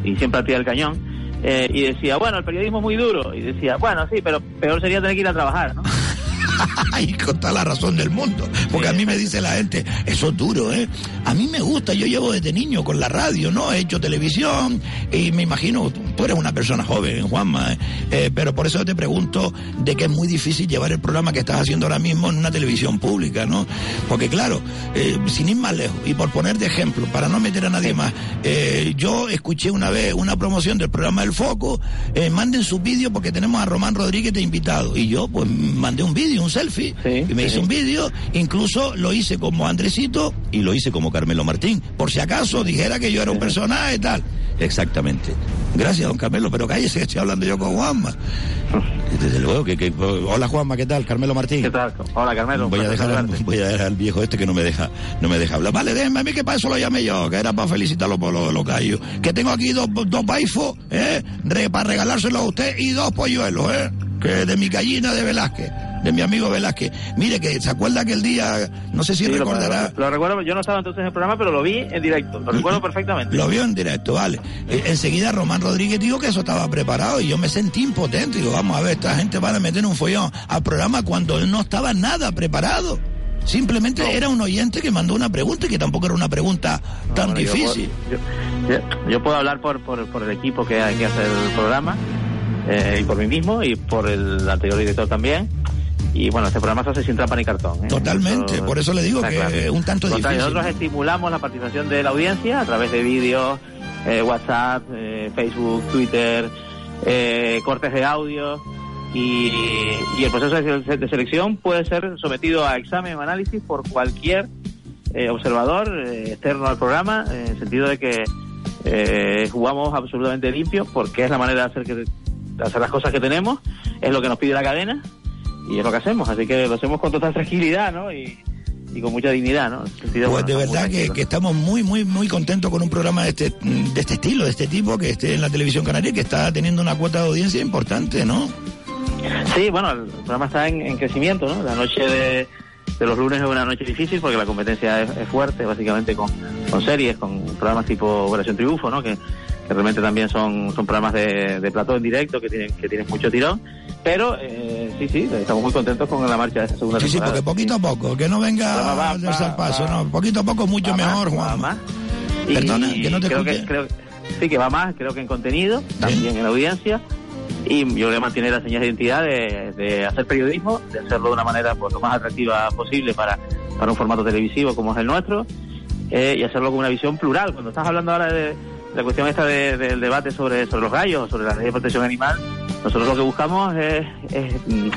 y siempre al pie del cañón. Eh, y decía, bueno, el periodismo es muy duro. Y decía, bueno, sí, pero peor sería tener que ir a trabajar, ¿no? y con toda la razón del mundo. Porque a mí me dice la gente, eso es duro, ¿eh? A mí me gusta, yo llevo desde niño con la radio, ¿no? He hecho televisión y me imagino, tú eres una persona joven, Juanma, ¿eh? Eh, pero por eso te pregunto de que es muy difícil llevar el programa que estás haciendo ahora mismo en una televisión pública, ¿no? Porque claro, eh, sin ir más lejos, y por poner de ejemplo, para no meter a nadie más, yo escuché una vez una promoción del programa El Foco, manden su vídeo porque tenemos a Román Rodríguez de invitado. Y yo pues mandé un vídeo, un selfie, y me hice un vídeo, incluso lo hice como Andresito y lo hice como Carmelo Martín, por si acaso dijera que yo era un personaje y tal. Exactamente. Gracias, don Carmelo, pero cállese que estoy hablando yo con Juanma. Desde luego que, que- hola Juanma, ¿qué tal? Carmelo Martín. ¿Qué tal? Hola, Carmelo. Voy a dejar voy a dejar al viejo este que no me deja, no me deja hablar. Vale, déjenme a mí que para eso lo llamé yo, que era para felicitarlo por lo de los gallos. Que tengo aquí dos, dos baifos, eh, re- para regalárselo a usted y dos polluelos, eh, que de mi gallina de Velázquez, de mi amigo Velázquez. Mire que se acuerda que el día, no sé si Sí, recordará. Lo, recuerdo, yo no estaba entonces en el programa, pero lo vi en directo. Lo recuerdo perfectamente. Lo vio en directo, vale. Eh, enseguida Román Rodríguez dijo que eso estaba preparado y yo me sentí impotente. Digo, vamos a ver, esta gente va a meter un follón al programa cuando él no estaba nada preparado. Simplemente era un oyente que mandó una pregunta y que tampoco era una pregunta tan Bueno, yo difícil. puedo- Yo, yo puedo hablar por, por, por el equipo que, que hace el programa eh, y por mí mismo y por el anterior director también. Y bueno, este programa se hace sin trampa ni cartón. ¿eh? Totalmente, por eso le digo que es un tanto difícil. Nosotros estimulamos la participación de la audiencia a través de vídeos, eh, WhatsApp, eh, Facebook, Twitter, eh, cortes de audio. Y, y el proceso de, selección puede ser sometido a examen o análisis por cualquier observador eh, externo al programa, en el sentido de que eh, jugamos absolutamente limpio, porque es la manera de hacer, que, de hacer las cosas que tenemos, es lo que nos pide la cadena y es lo que hacemos. Así que lo hacemos con total tranquilidad ¿no? y, y con mucha dignidad. ¿no? Sentido, Pues bueno, de verdad que, estamos muy, muy, muy contentos con un programa de este, de este estilo, de este tipo, que esté en la televisión canaria, que está teniendo una cuota de audiencia importante, ¿no? Sí, bueno, el programa está en, en crecimiento, ¿no? La noche de, de los lunes es una noche difícil porque la competencia es, es fuerte, básicamente con, con series, con programas tipo Operación Triunfo, ¿no? Que, que realmente también son, son programas de, de plató en directo que tienen, que tienen mucho tirón. Pero eh, sí, sí, estamos muy contentos con la marcha de esta segunda Sí, sí, temporada. porque poquito a poco, que no venga Va, va, va, va. no, poquito a poco mucho mejor, Juan. Y Perdona, que no te creo que, creo, sí, que va más, creo que en contenido, también en audiencia. Y yo voy a mantener la señal de identidad de, de hacer periodismo, de hacerlo de una manera pues, lo más atractiva posible para, para un formato televisivo como es el nuestro, eh, y hacerlo con una visión plural. Cuando estás hablando ahora de la cuestión esta de- del debate sobre, sobre los gallos, sobre la ley de protección animal, nosotros lo que buscamos es, mm,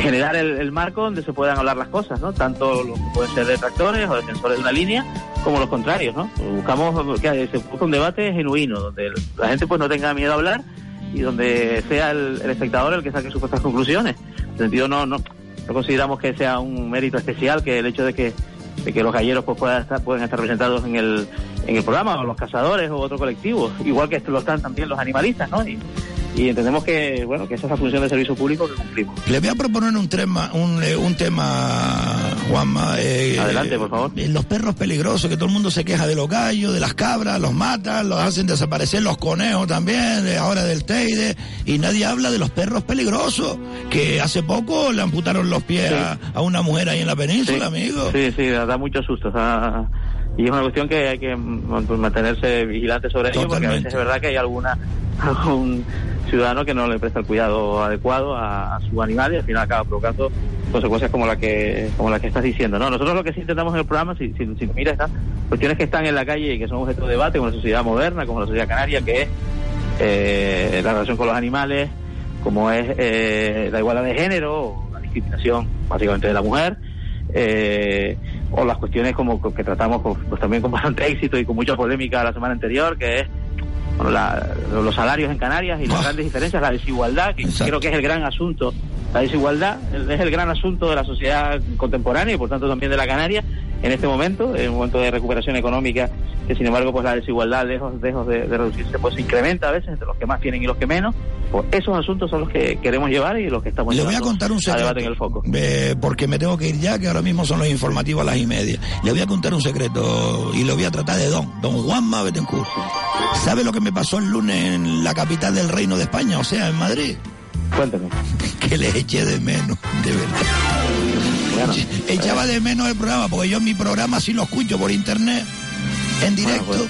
generar el, el marco donde se puedan hablar las cosas, ¿no? Tanto los que pueden ser detractores o defensores de una línea, como los contrarios, ¿no? Buscamos que se busca un debate genuino, donde la gente pues no tenga miedo a hablar y donde sea el, el espectador el que saque sus propias conclusiones. En ese sentido no, no, no consideramos que sea un mérito especial que el hecho de que de que los galleros pues puedan estar, pueden estar representados en el, en el programa, o los cazadores o otro colectivo, igual que lo están también los animalistas, ¿no? Y, y entendemos que, bueno, que esa es la función de servicio público que cumplimos. Le voy a proponer un tema, un, eh, un tema, Juanma. eh, Adelante, por favor. eh, Los perros peligrosos, que todo el mundo se queja de los gallos, de las cabras, los matan, los hacen desaparecer, los conejos también, de ahora del Teide, y nadie habla de los perros peligrosos, que hace poco le amputaron los pies a, a una mujer ahí en la península, amigo. Sí, sí, da da mucho susto. o sea, y es una cuestión que hay que mantenerse vigilante sobre ello, porque a veces es verdad que hay alguna algún ciudadano que no le presta el cuidado adecuado a, a su animal y al final acaba provocando consecuencias como la que como la que estás diciendo. no Nosotros lo que sí intentamos en el programa, si, si, si miras, estas cuestiones que están en la calle y que son objeto de debate, como la sociedad moderna, como la sociedad canaria, que es eh, la relación con los animales, como es eh, la igualdad de género, o la discriminación básicamente de la mujer, eh, o las cuestiones como que tratamos pues, también con bastante éxito y con mucha polémica la semana anterior, que es bueno, la- los salarios en Canarias y las grandes diferencias, la desigualdad, que creo que es el gran asunto La desigualdad es el gran asunto de la sociedad contemporánea y por tanto también de la Canaria en este momento, en un momento de recuperación económica, que sin embargo pues la desigualdad lejos, lejos de, de reducirse pues se incrementa a veces entre los que más tienen y los que menos. Pues esos asuntos son los que queremos llevar y los que estamos Le voy a contar un secreto. debate en el foco. Eh, porque me tengo que ir ya, que ahora mismo son los informativos a las y media. Le voy a contar un secreto y lo voy a tratar de don, don Juanma Betancourt. ¿Sabe lo que me pasó el lunes en la capital del Reino de España, o sea, en Madrid? Cuéntame. Que le eché de menos, de verdad. Echaba de menos el programa, porque yo mi programa sí lo escucho por internet, en directo.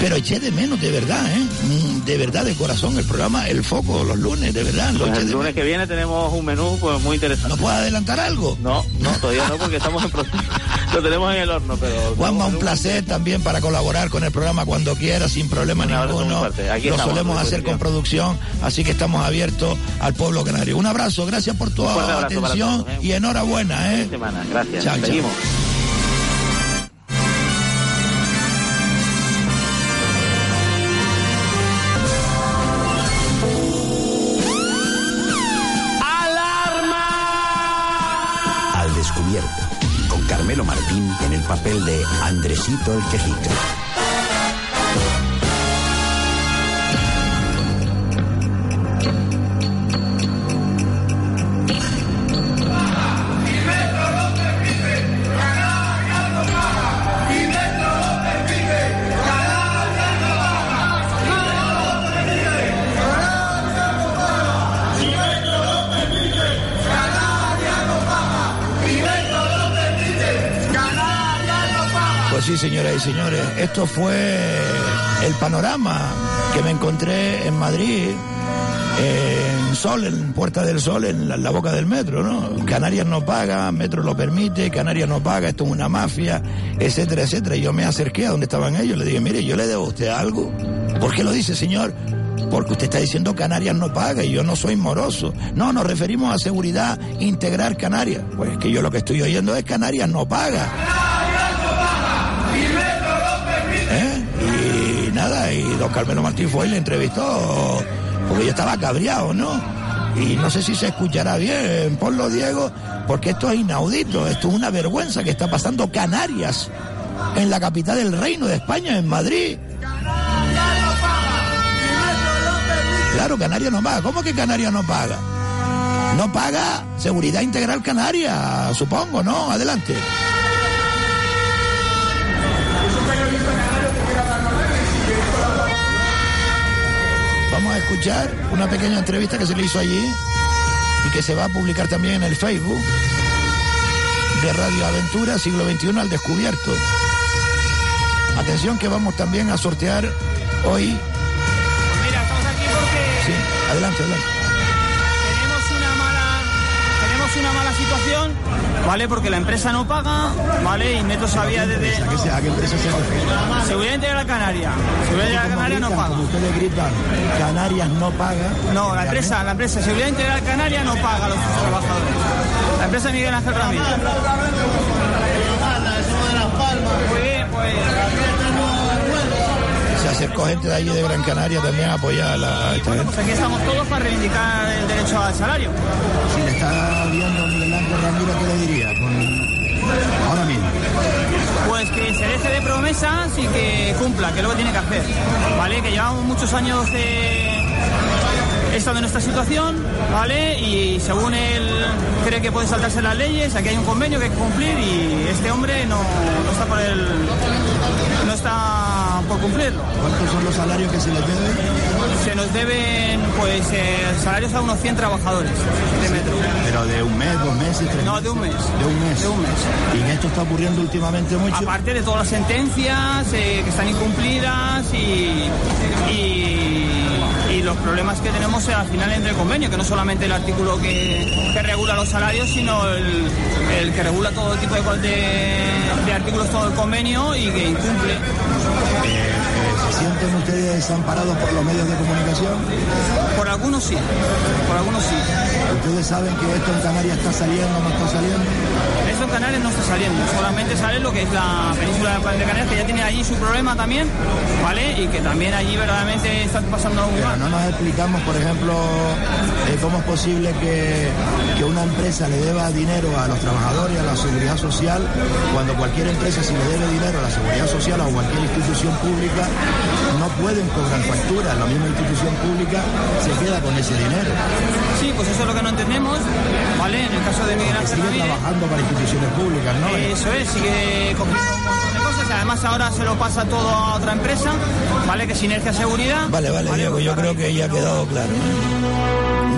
Pero eché de menos, de verdad, ¿eh? Mm, De verdad, de corazón, el programa El Foco, los lunes, de verdad. Pues el lunes que viene tenemos un menú pues muy interesante. ¿No puedo adelantar algo? No, no, todavía no, porque estamos en proceso. Lo tenemos en el horno, pero... Juanma, un placer también para colaborar con el programa cuando quiera, sin problema ninguno. Aquí Lo estamos, solemos hacer con producción, así que estamos abiertos al pueblo canario. Un abrazo, gracias por tu atención todos, ¿eh? y enhorabuena, ¿eh? semana. Gracias. Chao. Seguimos. Martín en el papel de Andresito el Quejica. Señoras y señores, esto fue el panorama que me encontré en Madrid, en Sol, en Puerta del Sol, en la, boca del metro, ¿no? Canarias no paga, Metro lo permite, Canarias no paga, esto es una mafia, etcétera, etcétera. Y yo me acerqué a donde estaban ellos, le dije, mire, yo le debo a usted algo. ¿Por qué lo dice, señor? Porque usted está diciendo Canarias no paga y yo no soy moroso. No, nos referimos a seguridad integrar Canarias. Pues que yo lo que estoy oyendo es Canarias no paga. Don Carmelo Martín fue y le entrevistó, porque yo estaba cabreado, ¿no? Y no sé si se escuchará bien, ponlo Diego, porque esto es inaudito, esto es una vergüenza que está pasando Canarias, en la capital del reino de España, en Madrid. Claro, Canarias no paga. ¿Cómo que Canarias no paga? No paga Seguridad Integral Canaria, supongo, ¿no? Adelante. Vamos a escuchar una pequeña entrevista que se le hizo allí y que se va a publicar también en el Facebook de Radio Aventura Siglo XXI al Descubierto. Atención que vamos también a sortear hoy. Mira, estamos aquí porque Sí, adelante, adelante. tenemos una mala tenemos una mala situación, ¿vale? Porque la empresa no paga, ¿vale? Y Metro sabía desde ¿A qué, se- a qué empresa se refiere? Seguridad Integral Canaria. Seguridad Integral Canaria no paga. Como ustedes gritan, Canarias no paga. No, la empresa, la empresa Seguridad Integral Canaria no paga a los trabajadores. La empresa Miguel Ángel Ramírez. Muy bien, pues Se acercó gente de allí de Gran Canaria también a apoyar a, la, a esta gente. pues aquí estamos todos para reivindicar el derecho al salario. Si le está viendo Miguel Ángel Ramírez, ¿qué le diría? Ahora mismo. Pues que se deje de promesas y que cumpla, que es lo que tiene que hacer. ¿Vale? Que llevamos muchos años eh, estando en esta situación, ¿vale? Y según él cree que puede saltarse las leyes, aquí hay un convenio que hay que cumplir y este hombre no, no está por el. no está por cumplirlo. ¿Cuántos son los salarios que se les deben? Se nos deben pues eh, salarios a unos 100 trabajadores de metro. Pero de un mes, dos meses, tres No, de un mes. De un mes. De un mes. Y esto está ocurriendo últimamente mucho. Aparte de todas las sentencias eh, que están incumplidas y, y, y los problemas que tenemos al final entre el convenio, que no solamente el artículo que, que regula los salarios, sino el, que regula todo tipo de- de artículos, todo el convenio y que incumple. Eh, ¿Se sienten ustedes desamparados por los medios de comunicación? Por algunos sí, por algunos sí. ¿Ustedes saben que esto en Canarias está saliendo o no está saliendo? Esto en Canarias no está saliendo, solamente sale lo que es la península de Canarias, que ya tiene allí su problema también, ¿vale? Y que también allí verdaderamente está pasando mal. no nos explicamos, por ejemplo, eh, cómo es posible que, que una empresa le deba dinero a los trabajadores, a la seguridad social, cuando cualquier empresa si le debe dinero a la seguridad social o a cualquier institución pública, no pueden cobrar facturas. La misma institución pública se queda con ese dinero. Sí, pues eso es lo que no entendemos, ¿vale? En el caso de Miguel Ángel Sigue trabajando para instituciones públicas, ¿no? Eso es, sigue cogiendo un montón de cosas. Además, ahora se lo pasa todo a otra empresa, ¿vale? Que Sinergia Seguridad. Vale, vale, Diego, yo creo que ya ha quedado claro.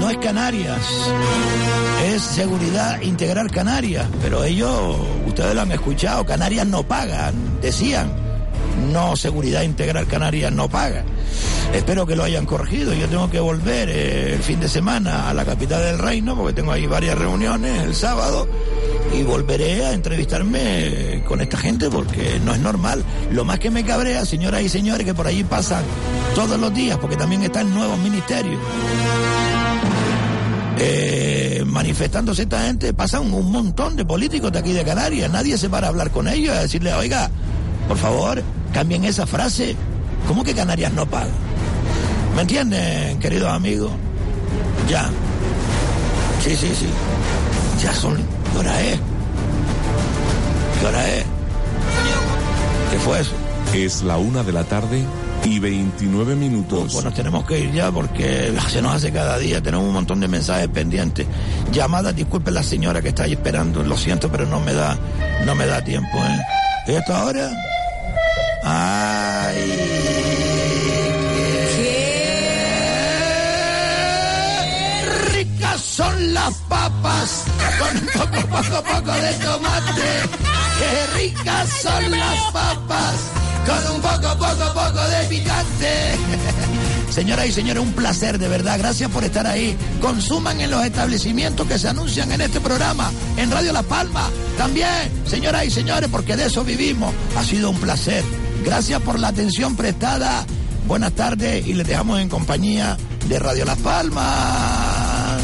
No es Canarias, es seguridad integral Canarias, pero ellos, ustedes lo han escuchado, Canarias no pagan, decían, no seguridad integral Canarias no paga. Espero que lo hayan corregido, yo tengo que volver eh, el fin de semana a la capital del reino, porque tengo ahí varias reuniones el sábado, y volveré a entrevistarme con esta gente porque no es normal. Lo más que me cabrea, señoras y señores, que por allí pasan todos los días, porque también están nuevos ministerios. Eh, manifestándose esta gente, pasan un montón de políticos de aquí de Canarias, nadie se para a hablar con ellos, a decirle, oiga, por favor, cambien esa frase, ¿cómo que Canarias no paga? ¿Me entienden, queridos amigos? Ya. Sí, sí, sí. Ya son. ¿Qué hora es? ¿Qué hora es? ¿Qué fue eso? Es la una de la tarde y 29 minutos. Pues nos tenemos que ir ya porque se nos hace cada día. Tenemos un montón de mensajes pendientes. Llamadas, disculpen la señora que está ahí esperando. Lo siento, pero no me da, no me da tiempo, ¿eh? ¿Y esto ahora? ¡Ay! ¡Qué ricas son las papas! Con un poco, poco, poco de tomate. ¡Qué ricas son las papas! Con un poco, poco, poco de picante. Señoras y señores, un placer de verdad. Gracias por estar ahí. Consuman en los establecimientos que se anuncian en este programa, en Radio La Palma. También, señoras y señores, porque de eso vivimos. Ha sido un placer. Gracias por la atención prestada. Buenas tardes y les dejamos en compañía de Radio Las Palmas.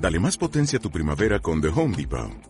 Dale más potencia a tu primavera con The Home Depot.